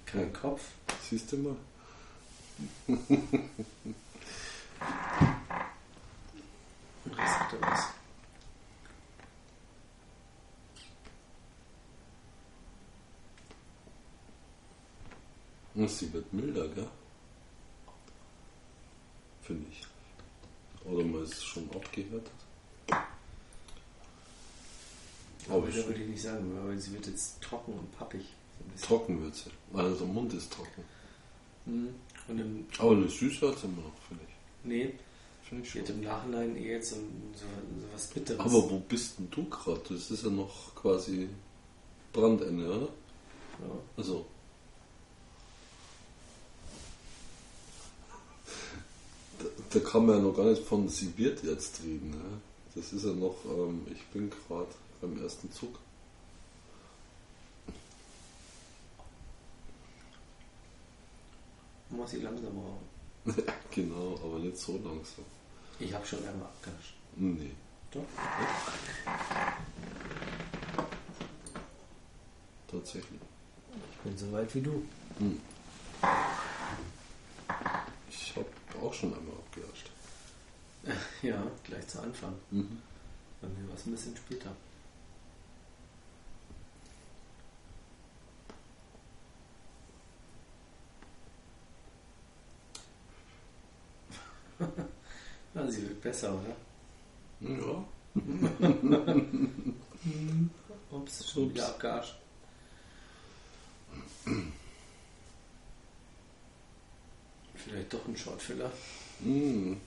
Kein Kopf. Siehst du mal. Und Rest hatte was. Und sie wird milder, gell? Finde ich. Oder man ist schon abgehärtet. Aber schon würde ich nicht sagen, aber sie wird jetzt trocken und pappig. So trocken wird sie. Also der Mund ist trocken. Mhm. Aber eine Süße hat sie immer noch, finde ich. nee, Finde ich schon. im Nachhinein eher jetzt so, so, so was Bitteres. Aber wo bist denn du gerade? Das ist ja noch quasi Brandende, oder? ja. Also. Da, kann man ja noch gar nicht von sie wird jetzt reden. Ne? Das ist ja noch, ähm, ich bin gerade beim ersten Zug. Man muss sie langsam rauchen. [LAUGHS] genau, aber nicht so langsam. Ich habe schon einmal abgegascht. Nee. Doch. Tatsächlich. Ich bin so weit wie du. Hm. Auch schon einmal abgelascht. [LAUGHS] Ja, gleich zu Anfang. Mhm. Bei mir war es ein bisschen später. [LAUGHS] ja, sie wird besser, oder? Ja. [LAUGHS] Ups, schon wieder abgearscht. [CLEARS THROAT] Vielleicht doch ein Shortfiller. Mhm.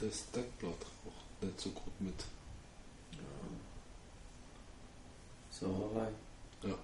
Das Deckblatt auch nicht so gut mit. Sauerei. Ja.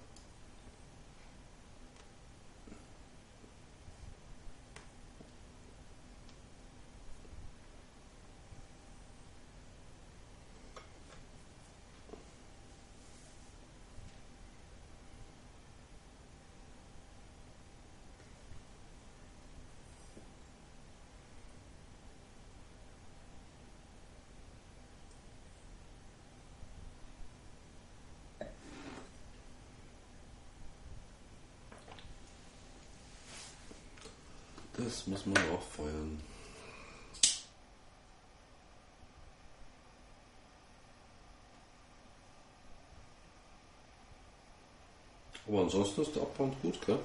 Das muss man auch feuern. Aber ansonsten ist der Abbrand gut, gell?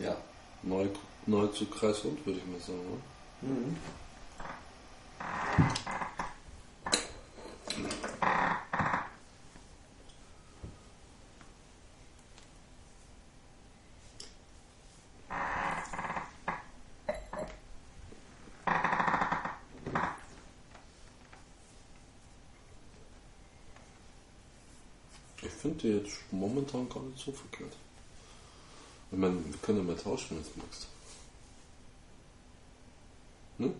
Ja. Neu, neu zu Kreisrund, würde ich mal sagen. Ne? Mhm. Ich finde die jetzt momentan gar nicht so verkehrt. Ich meine, wir können ja mal tauschen, wenn du magst. Ne?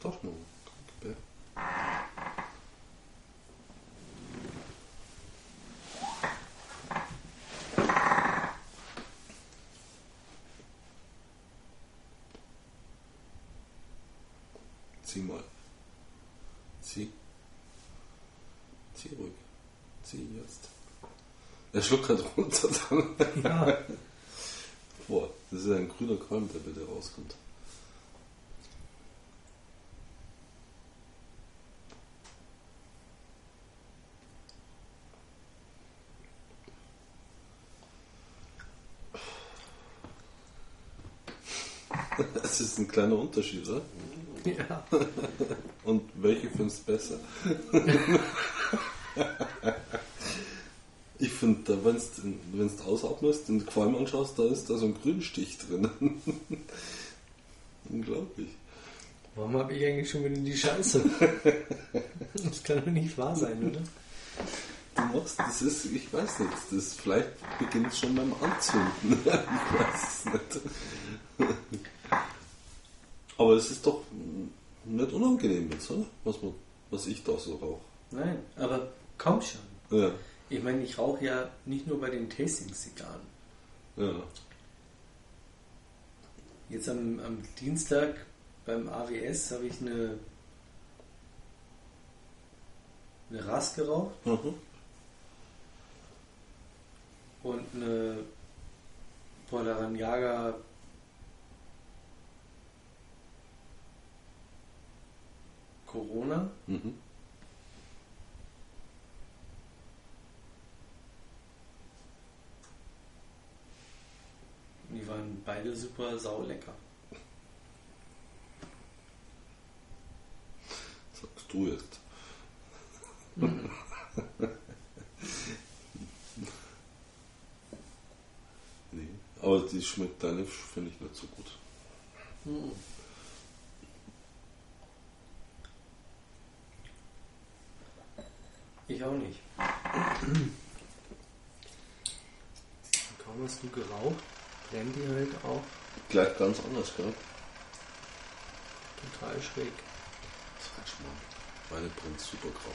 Tauschen wir mal. Komm, gib her. Zieh mal. Zieh. Zieh ruhig. Zieh jetzt. Er schluckt halt runter dann. Ja. [LAUGHS] Boah, das ist ja ein grüner Qualm, der bitte rauskommt. [LAUGHS] Das ist ein kleiner Unterschied, oder? ja. [LAUGHS] Und welche findest du besser? Wenn du ausatmest und Qualm anschaust, da ist da so ein Grünstich drin. [LAUGHS] Unglaublich. Warum habe ich eigentlich schon wieder die Scheiße? [LAUGHS] Das kann doch nicht wahr sein, oder? Du machst, das ist, ich weiß nicht, das vielleicht beginnt es schon beim Anzünden. [LAUGHS] ich weiß es nicht. Aber es ist doch nicht unangenehm jetzt, oder? Was, man, was ich da so rauche. Nein, aber komm schon. Ja, Ich meine, ich rauche ja nicht nur bei den Tasting-Zigarren. ja. Jetzt am, am Dienstag beim AWS habe ich eine, eine Ras geraucht Mhm. und eine Polaranjaga Corona. Mhm. Die waren beide super saulecker. Sagst du jetzt. nee. Aber die schmeckt deine finde ich nicht so gut. Ich auch nicht. Kaum hast du geraucht, brennt die halt auch Gleich ganz anders, gell? total schräg. Sag mal. Meine brennt super grau.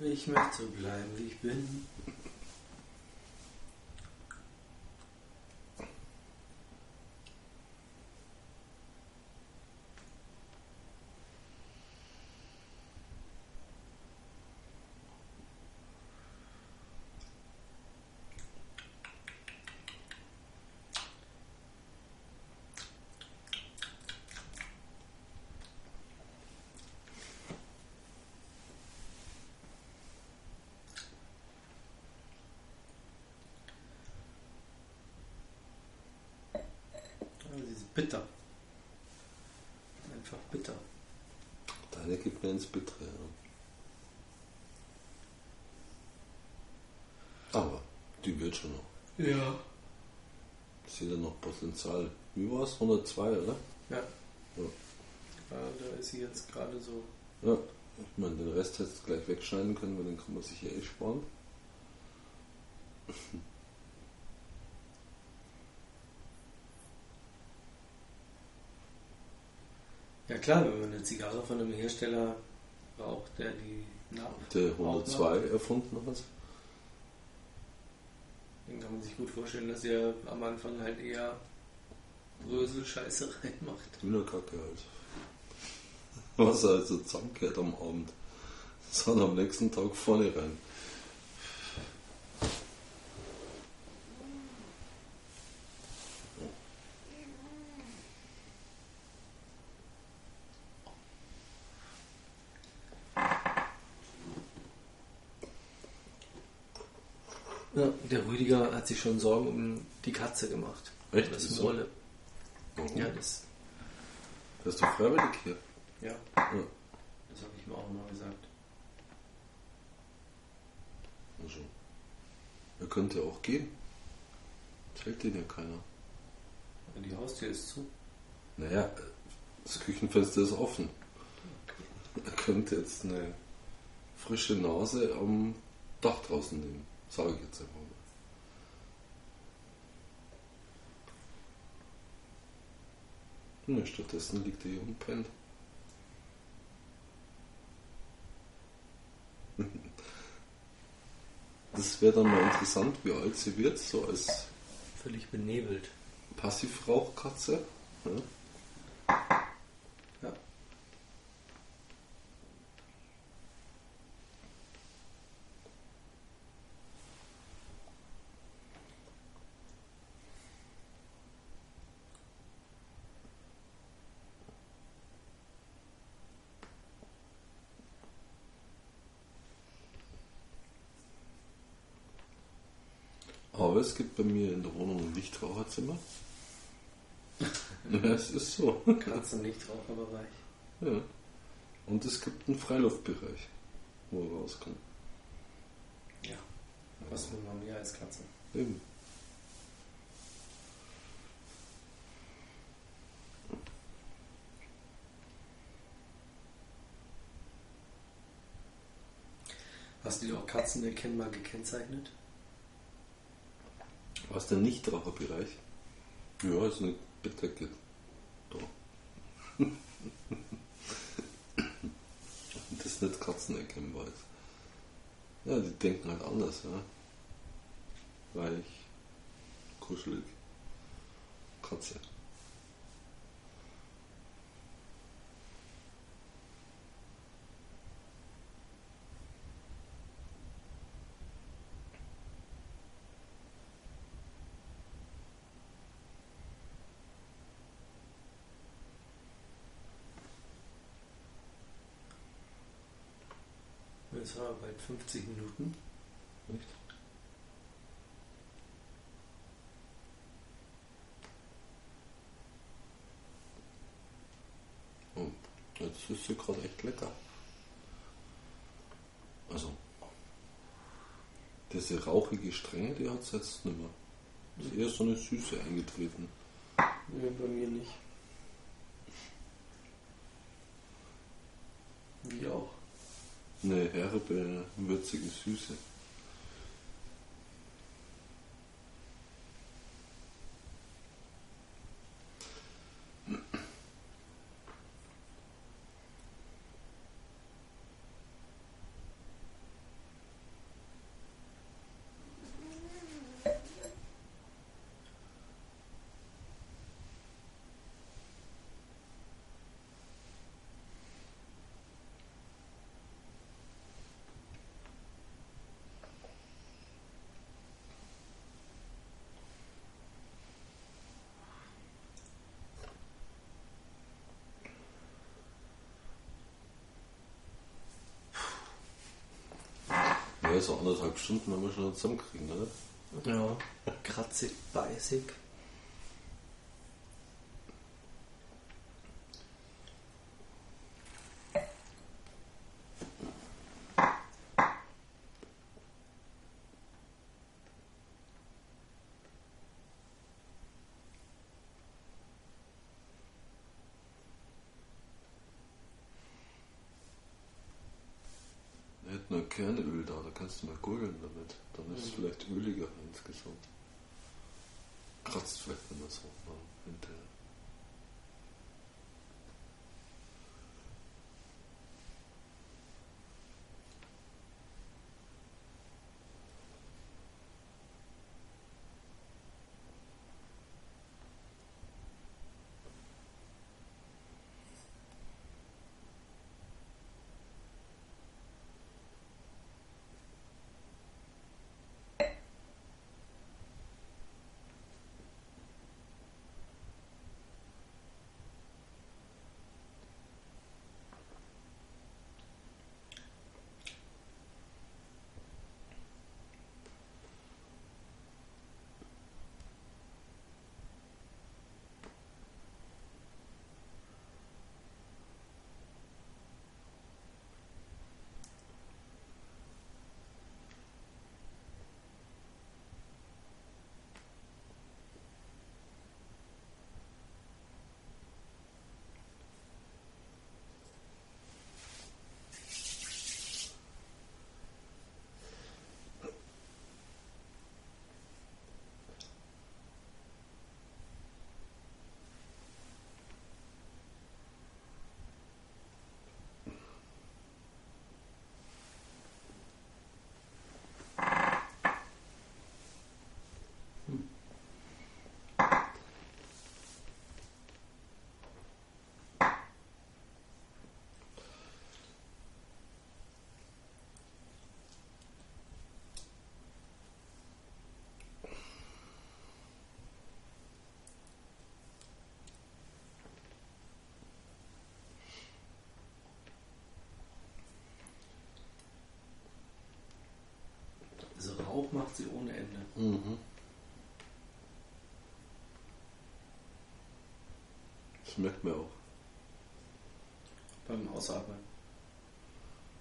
Ich möchte so bleiben, wie ich bin. Ah, sie ist bitter. Einfach bitter. eine geht mir ins Bittere. Ja. Aber die wird schon noch. Ja. Ich sehe da noch Potenzial. Wie war es? 102, oder? Ja. Ja. ja. Da ist sie jetzt gerade so. Ja. Ich meine, den Rest hättest du gleich wegschneiden können, weil den kann man sich ja eh sparen. Ja klar, wenn man eine Zigarre von einem Hersteller raucht, der die nach Der 102 erfunden hat. dann kann man sich gut vorstellen, dass er am Anfang halt eher Brösel-Scheiße [LAUGHS] reinmacht. Dünnerkacke halt. [LAUGHS] Was er also zusammenkehrt am Abend. Das hat am nächsten Tag vorne rein. Ja, der Rüdiger hat sich schon Sorgen um die Katze gemacht. Echt? Das Wieso? Molle. Warum? Ja, das, Das ist doch freiwillig hier. ja, Ja. das habe ich mir auch mal gesagt. Also. Er könnte auch gehen. Das hält den ja keiner. Die Haustür ist zu. Naja, das Küchenfenster ist offen. Er könnte jetzt eine frische Nase am Dach draußen nehmen. Sage ich jetzt einfach mal. Ne, stattdessen liegt er hier und pennt. [LAUGHS] Das wäre dann mal interessant, wie alt sie wird, so als Völlig benebelt. Passivrauchkatze. Ja. Ja. Aber es gibt bei mir in der Wohnung ein Lichtraucherzimmer. ja, es ist so. Katzen nicht Raucherbereich. Ja. Und es gibt einen Freiluftbereich, wo er raus kann. Ja. Was will man mehr als Katzen? Eben. Hast du auch Katzen erkennbar gekennzeichnet? Was der Nichtraucherbereich? Ja, ist eine Bettdecke. Da. Das ist nicht katzenerkennbar. ist. Ja, die denken halt anders, ja. Weich, kuschelig, Katze. Das war bald 50 Minuten. Nicht? Oh, jetzt ist sie gerade echt lecker. Also, diese rauchige Strenge, die hat es jetzt nicht mehr. Ist eher so eine Süße eingetreten. Nee, bei mir nicht. Wie auch. Eine herbe, würzige Süße. Ja, so anderthalb Stunden haben wir schon zusammenkriegen, oder? Ja. Kratzig, beißig. Hätten ein Kernöl da, da kannst du mal gurgeln damit. Dann ist es vielleicht öliger insgesamt. Kratzt vielleicht immer so dann hinterher. Macht sie ohne Ende. Mhm. Das merkt man auch. Beim Ausatmen.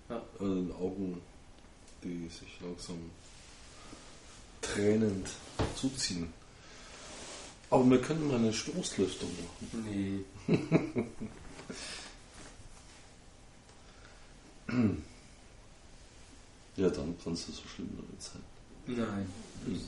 An den Augen, die sich langsam tränend zuziehen. Aber wir können mal eine Stoßlüftung machen. Nee. [LAUGHS] Ja, dann kann es so schlimm noch nicht sein. Nein.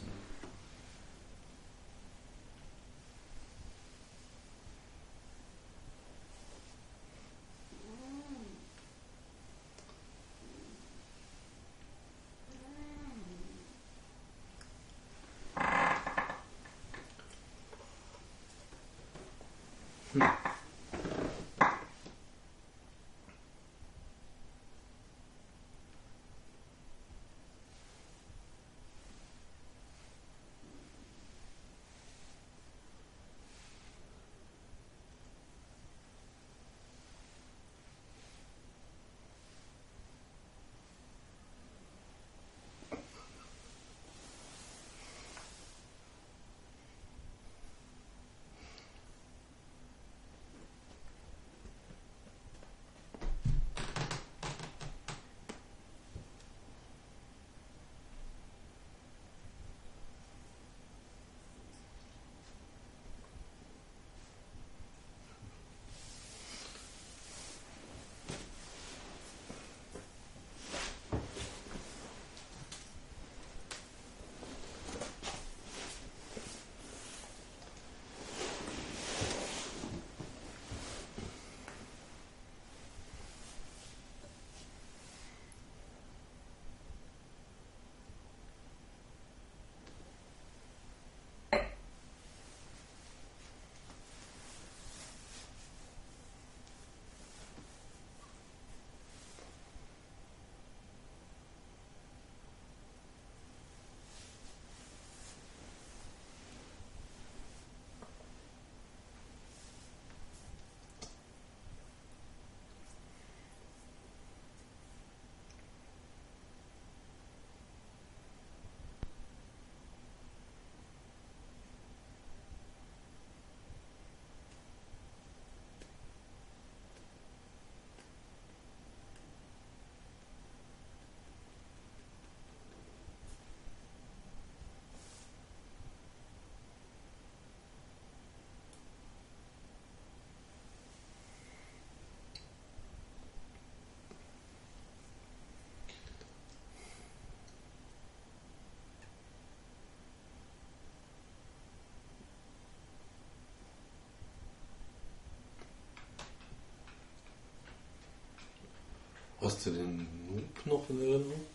Hast du den Noob noch in Erinnerung?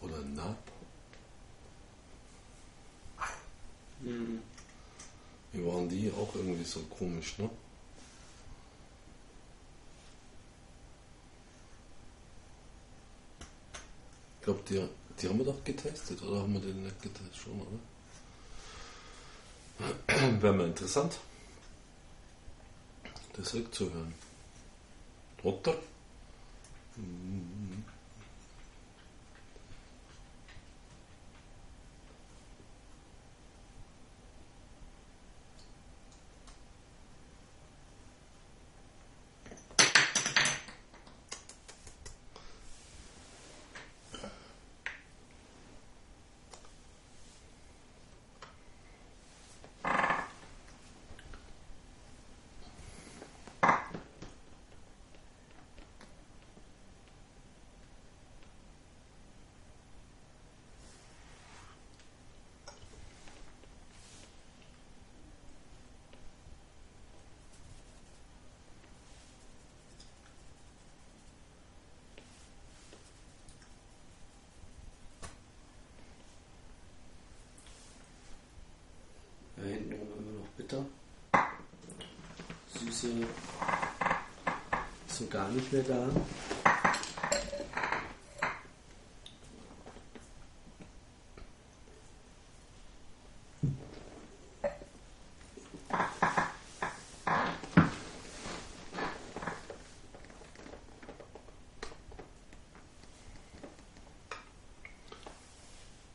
Oder Nab? Mhm. Wie waren die auch irgendwie so komisch, ne? Ich glaube, die, die haben wir doch getestet, oder haben wir den nicht getestet schon, oder? [CLEARS THROAT] Wäre mal interessant, das rückzuhören. Oder? Mhm. Da hinten rum immer noch bitter. Ist so gar nicht mehr da.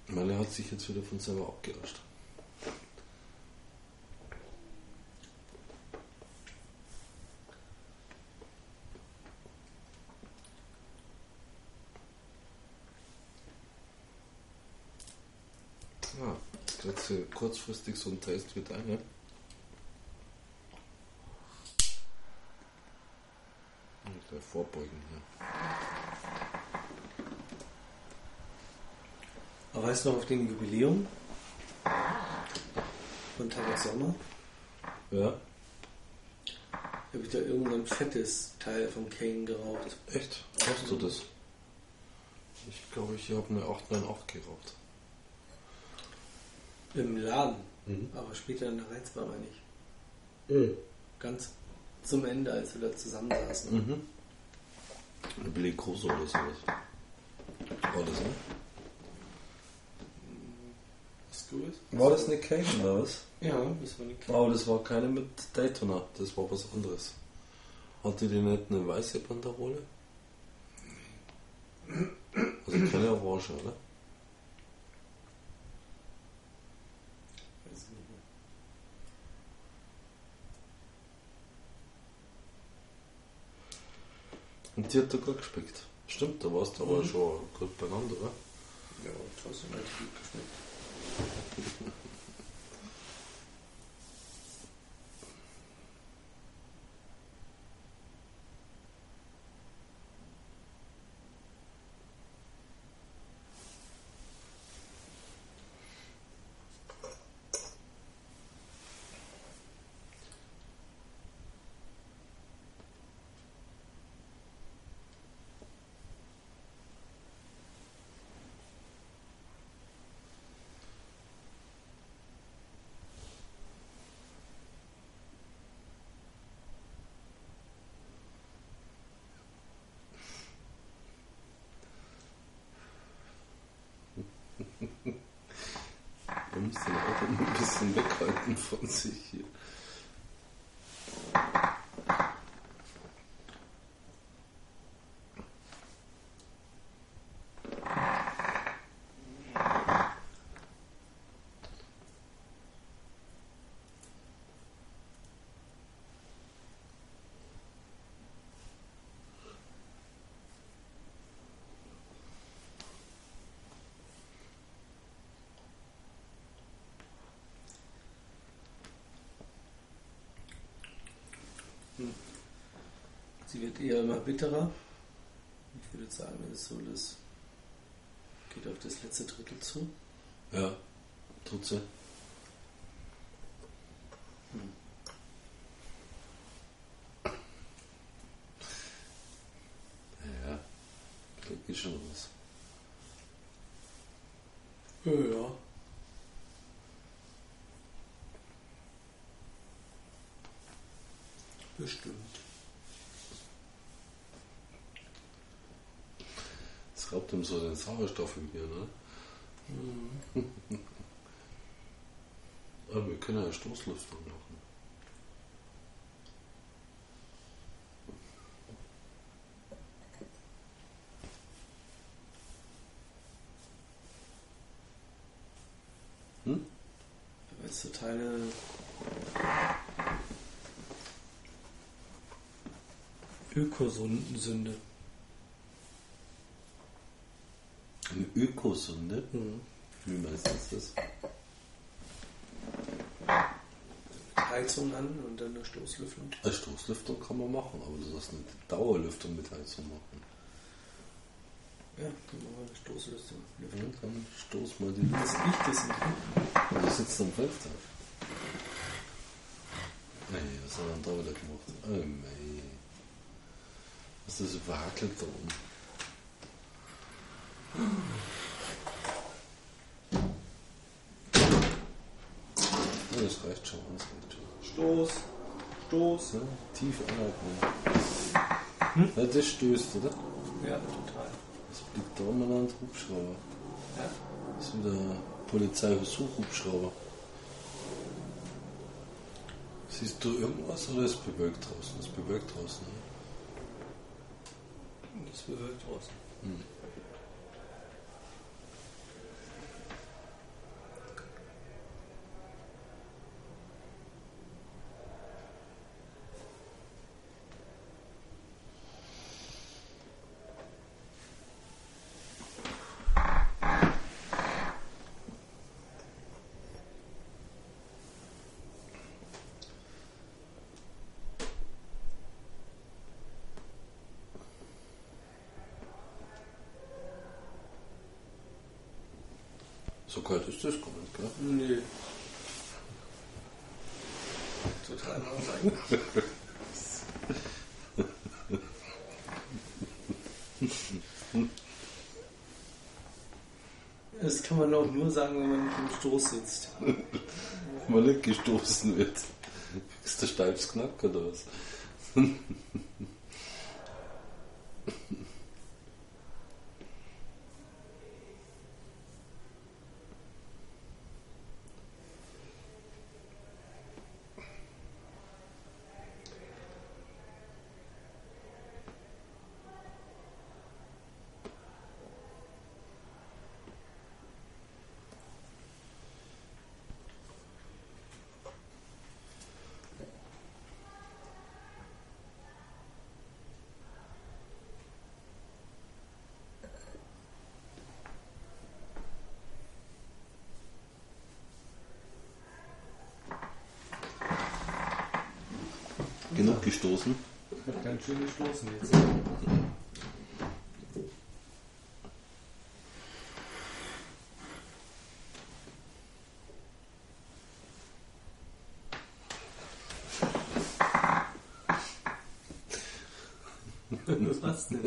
Malle hat sich jetzt wieder von selber abgelöscht. Ah, gerade so kurzfristig so ein Test mit ein, ja? Gleich vorbeugen hier. Aber weißt du noch auf dem Jubiläum von Tarek Sommer? Ja, habe ich da irgendein fettes Teil von Kane geraucht. echt? Hast du das? Ich glaube, ich habe eine 898 geraucht. Im Laden, Mhm. aber später in der Reizbar meine ich. Ganz zum Ende, als wir da zusammensaßen. Mhm. Eine Billy Crusoe oder sowas. War das, ne? Ist? War das eine Cake oder was? Ja, das war eine Kane. Aber das war keine mit Daytona, das war was anderes. Hatte die nicht eine weiße Banderole? Also keine Orange, oder? Weiß ich nicht mehr. Und die hat sogar gespickt. Stimmt, da warst du aber schon gut beieinander, oder? Ja, trotzdem hat die gut geschmeckt. Man muss den Auto ein bisschen weghalten von sich hier. Sie wird eher immer bitterer. Ich würde sagen, das ist so das geht auf das letzte Drittel zu. Ja, sie. praktisch oder was? Ja. Bestimmt. Das raubt ihm so den Sauerstoff im Bier, ne? Mhm. [LAUGHS] Aber wir können ja Stoßlüftung machen. Hm? Weil es total eine Ökosünde. Eine Ökosünde? Mhm. Wie meinst du das? Heizung an und dann eine Stoßlüftung. Eine Stoßlüftung kann man machen, aber du sollst eine Dauerlüftung mit Heizung machen. Ja, dann machen wir eine Stoßlüftung. Ja, dann stoß mal die Dass ich das mache. Du sitzt am Fenster. Nee, was hat er denn da wieder gemacht? Oh mei. Was ist das wackelt da oben? Ja, das reicht schon, das schon. Stoß, Stoß. Ja, tief anatmen. Ja, das stößt, oder? Ja, total. Was fliegt da umeinander? Hubschrauber. Ja. Das ist wieder Polizei-Suchhubschrauber. Siehst du irgendwas oder ist bewölkt draußen? Ist bewölkt draußen, ne? Das bewirkt draußen. So kalt ist das gar nicht, gell? Nee. Total eigentlich. Das kann man auch nur sagen, wenn man nicht im Stoß sitzt. Wenn man nicht gestoßen wird. Kriegst du steifes Knack oder was? Gestoßen. Ich hab ganz schön gestoßen jetzt. [LAUGHS] Was denn?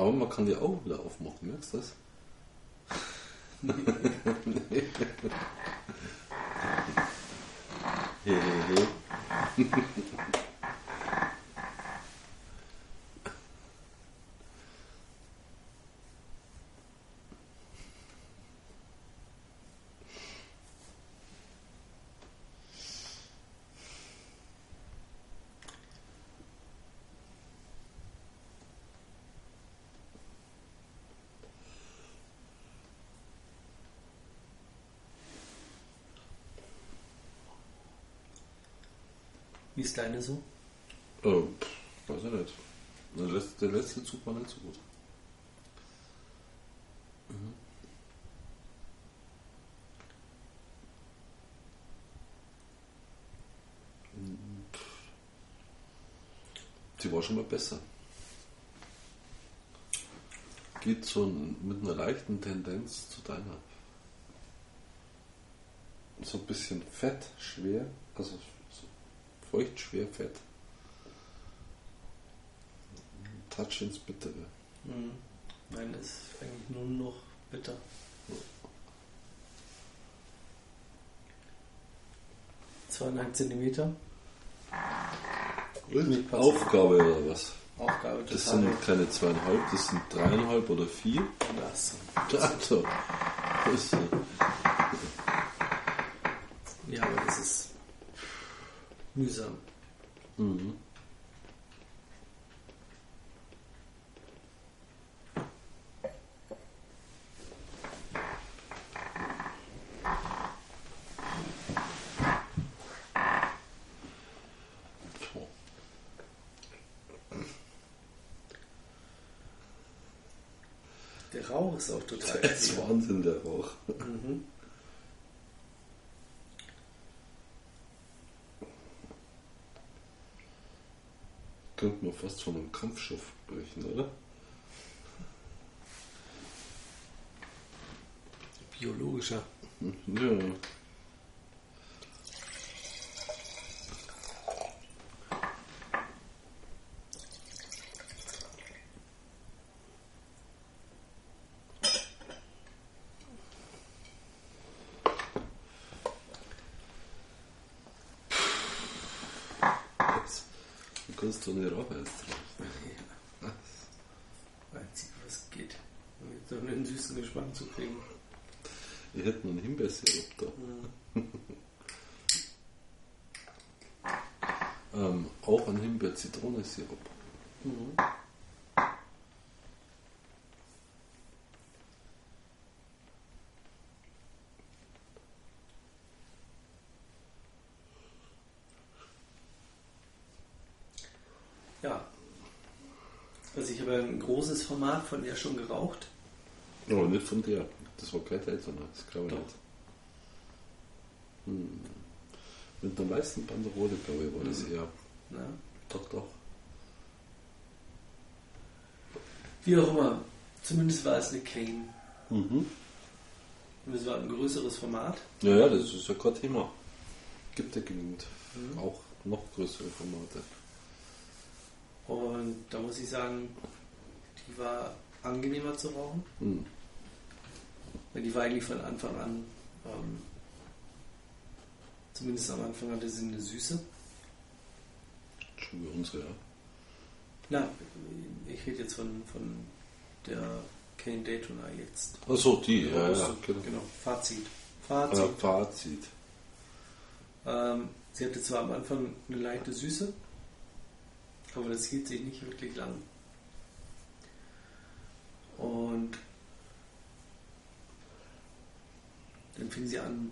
Aber man kann die Augen wieder aufmachen, merkst du das? He, he, he. Wie ist deine so? Oh, weiß ich nicht. Der letzte, der letzte Zug war nicht so gut. Mhm. Sie war schon mal besser. geht so mit einer leichten Tendenz zu deiner. So ein bisschen fett, schwer, also so feucht, schwer, fett. Touch ins Bittere. Mhm. Meine ist eigentlich nur noch bitter. Zweieinhalb Zentimeter. Aufgabe oder was? Aufgabe Das sind keine zweieinhalb, das sind dreieinhalb oder vier. das. Also, [LAUGHS] das, Ja, aber das ist mühsam. mhm. Der Rauch ist auch total [LAUGHS] Das ist Wahnsinn, der Rauch. Mhm. Könnte man fast von einem Kampfschiff sprechen, oder? biologischer. Ja. Das- Du kannst doch nicht raus jetzt drauf. Einzige, was geht. Um jetzt noch einen süßen Geschmack zu kriegen. Wir hätten einen Himbeersirup da. Ähm, auch ein Himbeer-Zitronensirup. Mhm. Ja. Also ich habe ein großes Format von der schon geraucht. Aber nicht von der. Das war kein Daytona, das glaube ich Doch. nicht. Hm. Mit der meisten Banderole, glaube ich, war das Mhm. eher. Ja. Doch, doch. Wie auch immer. Zumindest war es eine Cane. Mhm. Und es war ein größeres Format. Ja, ja, das ist ja kein Thema. Gibt ja genügend. Mhm. Auch noch größere Formate. Und da muss ich sagen, die war angenehmer zu rauchen. Hm. Weil die war eigentlich von Anfang an, ähm, zumindest am Anfang hatte sie eine Süße. Schon wie unsere, ja. Na, ich rede jetzt von, von der Kane Daytona jetzt. Achso, die, ja, ja. So, Genau. genau. Fazit. Fazit. Fazit. Ähm, sie hatte zwar am Anfang eine leichte Süße, aber das hielt sich nicht wirklich lang. Und dann fing sie an,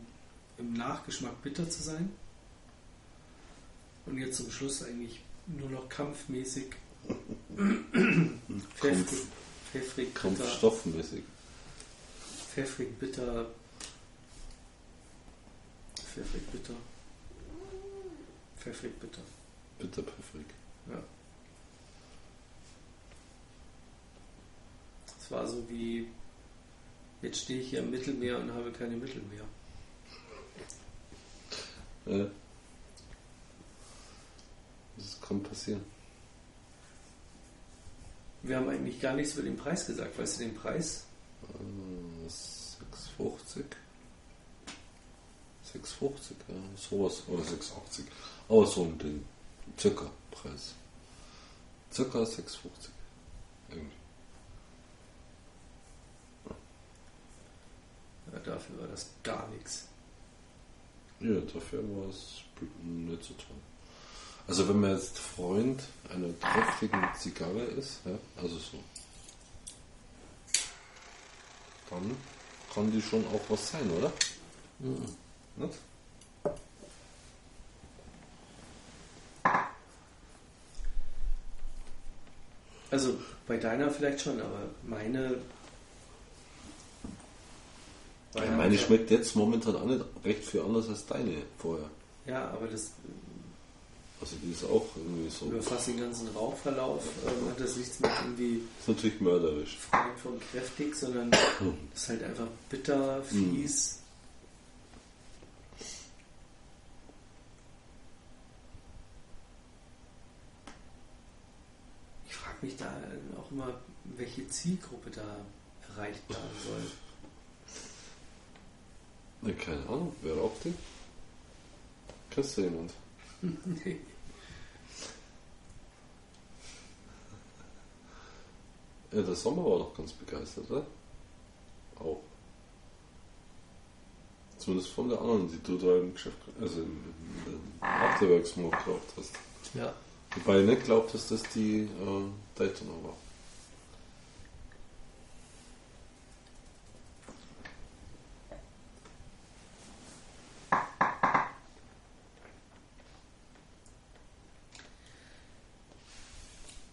im Nachgeschmack bitter zu sein. Und jetzt zum Schluss eigentlich nur noch kampfmäßig pfeffrig, pfeffrig, bitter, Kampfstoffmäßig. pfeffrig, bitter, pfeffrig, bitter, pfeffrig, bitter. Bitterpfeffrig. Ja. Es war so wie, jetzt stehe ich hier im Mittelmeer und habe keine Mittel mehr. Ja. Das kann passieren. Wir haben eigentlich gar nichts über den Preis gesagt. Weißt du den Preis? Äh, 6,50. 6,50, ja, sowas. Oder 6,80. Aber so um den circa Preis. Circa 6,50. Irgendwie. Ja, dafür war das gar nichts. Ja, dafür war es nicht so toll. Also wenn man jetzt Freund einer kräftigen Zigarre ist, ja, also so, dann kann die schon auch was sein, oder? Nicht? Also bei deiner vielleicht schon, aber meine. Ja, meine schmeckt jetzt momentan auch nicht recht viel anders als deine vorher. Ja, aber das, Also die ist auch irgendwie so. Über fast den ganzen Rauchverlauf ähm, hat das nichts mit irgendwie Ist natürlich mörderisch. von kräftig, sondern es [CLEARS THROAT] ist halt einfach bitter, fies. Ich frage mich da auch immer, welche Zielgruppe da erreicht werden soll. Ne, keine Ahnung, wer raucht die? Kennst du jemand? Nee. Ja, der Sommer war doch ganz begeistert, oder? Auch. Zumindest von der anderen, die du da im Geschäft, also im, im, im Afterworks-Smoke gekauft hast. Ja. Wobei ich nicht glaubt, dass das die äh, Daytona war.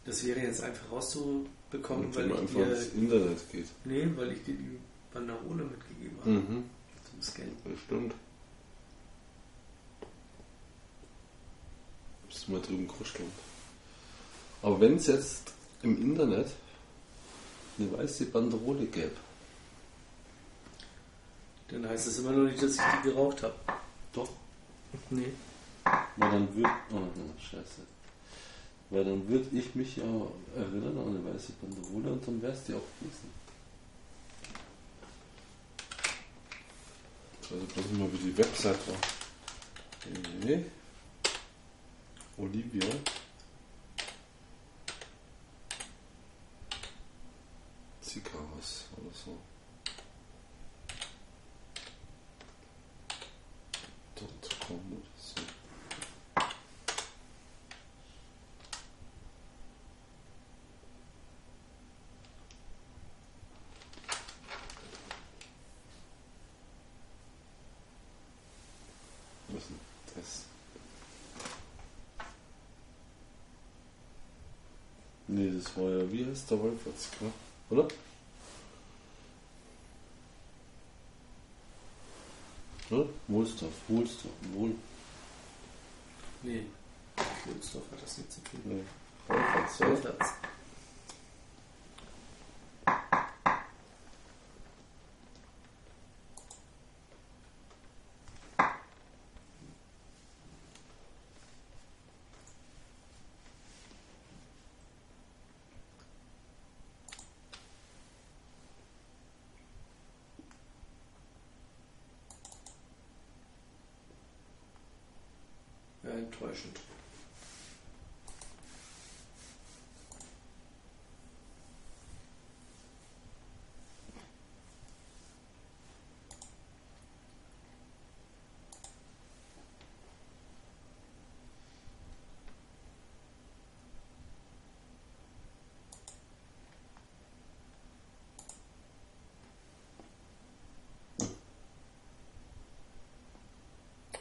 Das wäre jetzt einfach rauszubekommen, weil ich dir, ins Internet geht. nee, weil ich dir die Banderole mitgegeben habe Mhm, zum Scannen. das stimmt. Müsste mal drüben kuscheln. Aber wenn es jetzt im Internet eine weiße Banderole gäbe, Dann heißt es immer noch nicht, dass ich die geraucht habe. doch, Nee. weil dann würde. Oh, na, scheiße. Weil dann würde ich mich ja erinnern an eine weiße Banderole und dann wäre es die auch gewesen. Weiß bloß mal, wie die Website war. Nee. Olivia. Zigarras oder so. Dort kommen oder so. Was ist denn das? Nee, das heißt der Wolfertsker? Oder? Oder? Wohlsdorf, Wohlsdorf, Wohl. Nee. Wilsdorf hat das nichts zu tun. Nee. Wolferts, ja. Wolferts. Enttäuschend.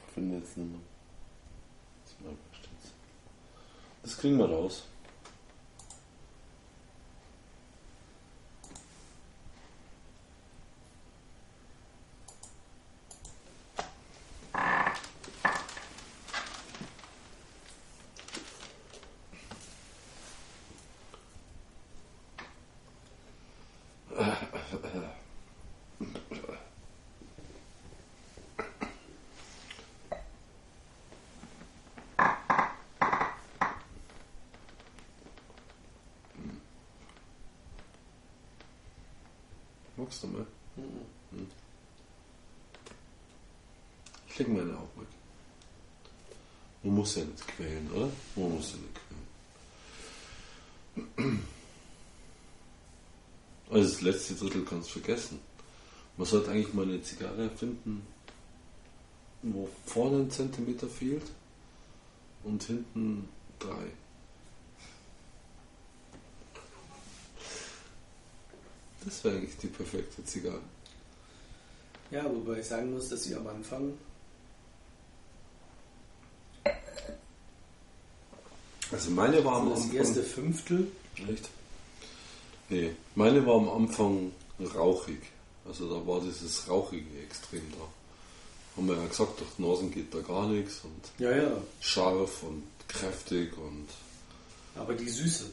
Ich finde jetzt nicht mehr. Das, mal bestimmt. Das kriegen wir raus. Magst du mal? Mhm. Ich leg meine auch weg. Man muss ja nicht quälen, oder? Man muss ja nicht quälen. Also das letzte Drittel kannst du vergessen. Man sollte eigentlich mal eine Zigarre finden, wo vorne ein Zentimeter fehlt und hinten drei. Das wäre eigentlich die perfekte Zigarre. Ja, wobei ich sagen muss, dass sie am Anfang Also meine war am das Anfang... erste Fünftel Echt? Nee, meine war am Anfang rauchig. Also da war dieses Rauchige extrem da. Haben wir ja gesagt, durch die Nasen geht da gar nichts und Ja, ja. scharf und kräftig und. Aber die Süße.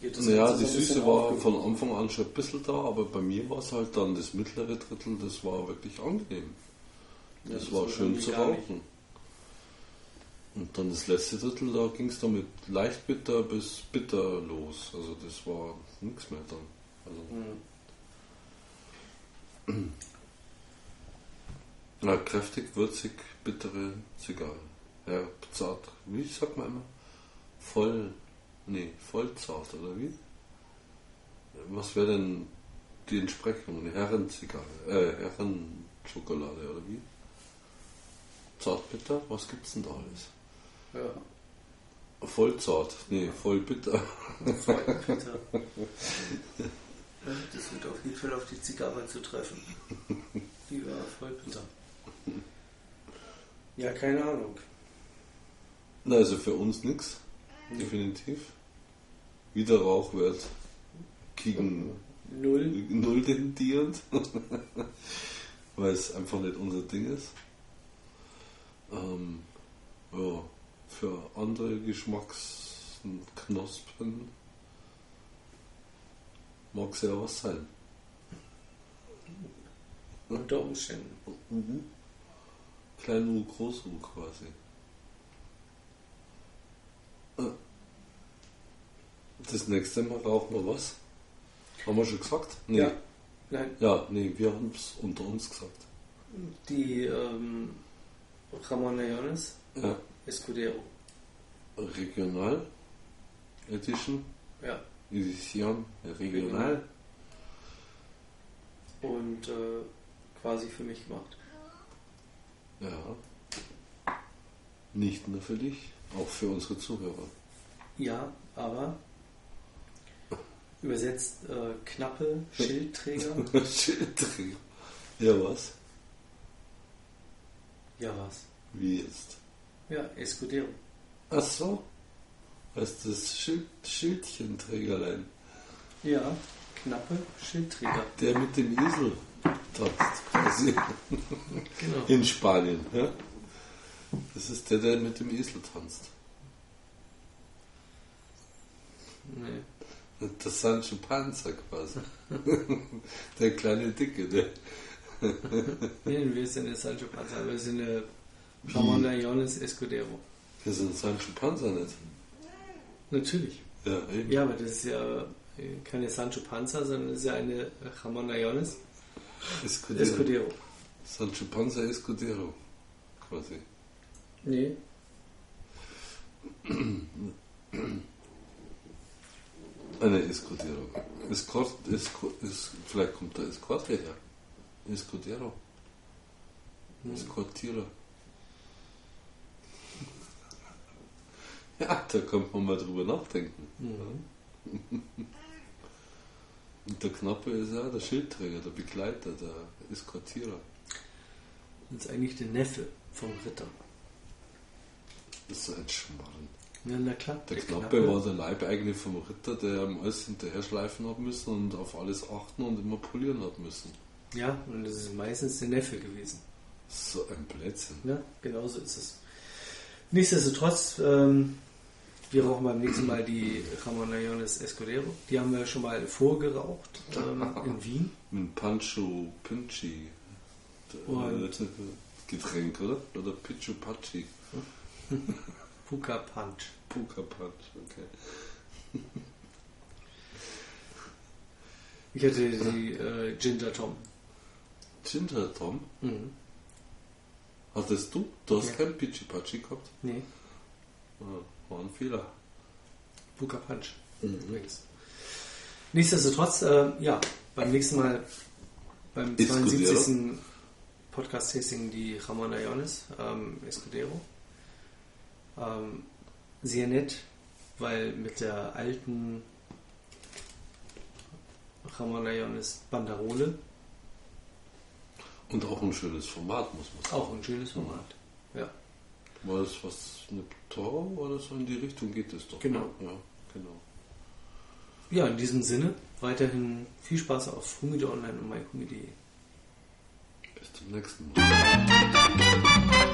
Geht das Naja, die Süße war aufge- von Anfang an schon ein bisschen da, aber bei mir war es halt dann das mittlere Drittel, das war wirklich angenehm. Ja, Das das war schön zu gar nicht. Und dann das letzte Drittel, da ging es dann mit leicht bitter bis bitter los. Also das war nichts mehr dann. Also, Hm. na, kräftig, würzig, bittere Zigarre. Ja, zart. Wie sagt man immer? Voll, nee, voll zart, oder wie? Was wäre denn die Entsprechung? Eine Herrenzigarre, äh, Herrenschokolade, oder wie? Zartbitter? Was gibt's denn da alles? Ja. Voll zart, nee, voll bitter. Voll bitter. [LAUGHS] Das wird auf jeden Fall auf die Zigarre zu treffen. Die war voll bitter. Ja, keine Ahnung. Na, also für uns nichts, definitiv. Wieder Rauchwert gegen Null. null tendierend, [LAUGHS] weil es einfach nicht unser Ding ist. Ähm, ja, für andere Geschmacksknospen mag es ja was sein. Unter Umständen. Klein U, Groß U quasi. Äh, Das nächste Mal rauchen wir was? Haben wir schon gesagt? Nee. Ja. Nein, Ja, nee, wir haben es unter uns gesagt. die ähm, Ramon Leones Ja. Escudero. Regional Edition, Ja. Edition Regional. Und äh, quasi für mich gemacht. Ja. Nicht nur für dich, auch für unsere Zuhörer. Ja, aber übersetzt äh, knappe Schildträger. [LAUGHS] Schildträger. Ja, was? ja, was? Wie jetzt? Ja, Escudero. Ach so. Heißt das Schild, Schildchenträgerlein. Ja, knappe Schildträger. Der mit dem Esel tanzt, quasi. Genau. In Spanien, ja? Das ist der, der mit dem Esel tanzt. Nee. Das Sancho Panza quasi. [LAUGHS] der kleine Dicke, der. Nee, wir sind der Sancho Panza, wir sind der Ramon Leones Escudero. Das ist ein Sancho Panza nicht. Natürlich. Ja, eben. Ja, aber das ist ja äh, keine Sancho Panza, sondern das ist ja eine Ramon Leones Escudero. Escudero. Sancho Panza Escudero. Quasi. Nee. Eine Escudero. Escort, Esco, es, vielleicht kommt der Escorte her. Escudero. Escortierer. [LAUGHS] Ja, da kommt man mal drüber nachdenken. Mhm. Und der Knappe ist ja der Schildträger, der Begleiter, der Eskortierer. Das ist eigentlich der Neffe vom Ritter. Das ist so ein Schmarrn. Ja, na klar. Der Knappe war der Leibeigene vom Ritter, der am alles hinterher schleifen hat müssen und auf alles achten und immer polieren hat müssen. Ja, und das ist meistens der Neffe gewesen. So ein Blödsinn. Ja, genau so ist es. Nichtsdestotrotz, ähm, wir rauchen beim nächsten Mal die Ramon Leones Escudero. Die haben wir schon mal vorgeraucht ähm, in Wien. Mit Pancho Pinchi. Getränk, oder? Oder Pichu Pachi. [LAUGHS] Puka Punch. Puka Punch, okay. Ich hatte die äh, Ginger Tom. Ginger Tom, Mhm. hattest du? Du hast Ja. kein Pichi Pachi gehabt? Nee, Ah, war ein Fehler. Puka Punch. Übrigens. Nichtsdestotrotz, äh, ja, beim nächsten Mal, beim Escudero. 72. Podcast-Tasting die Ramon Leones ähm, Escudero. Ähm, sehr nett, weil mit der alten Ramon Leones Banderole Und auch ein schönes Format, muss man sagen. auch ein schönes Format. War das was, eine Toro oder so in die Richtung geht es doch? Genau. Ja, genau. ja in diesem Sinne weiterhin viel Spaß auf Humide Online und myhumide.de. Bis zum nächsten Mal.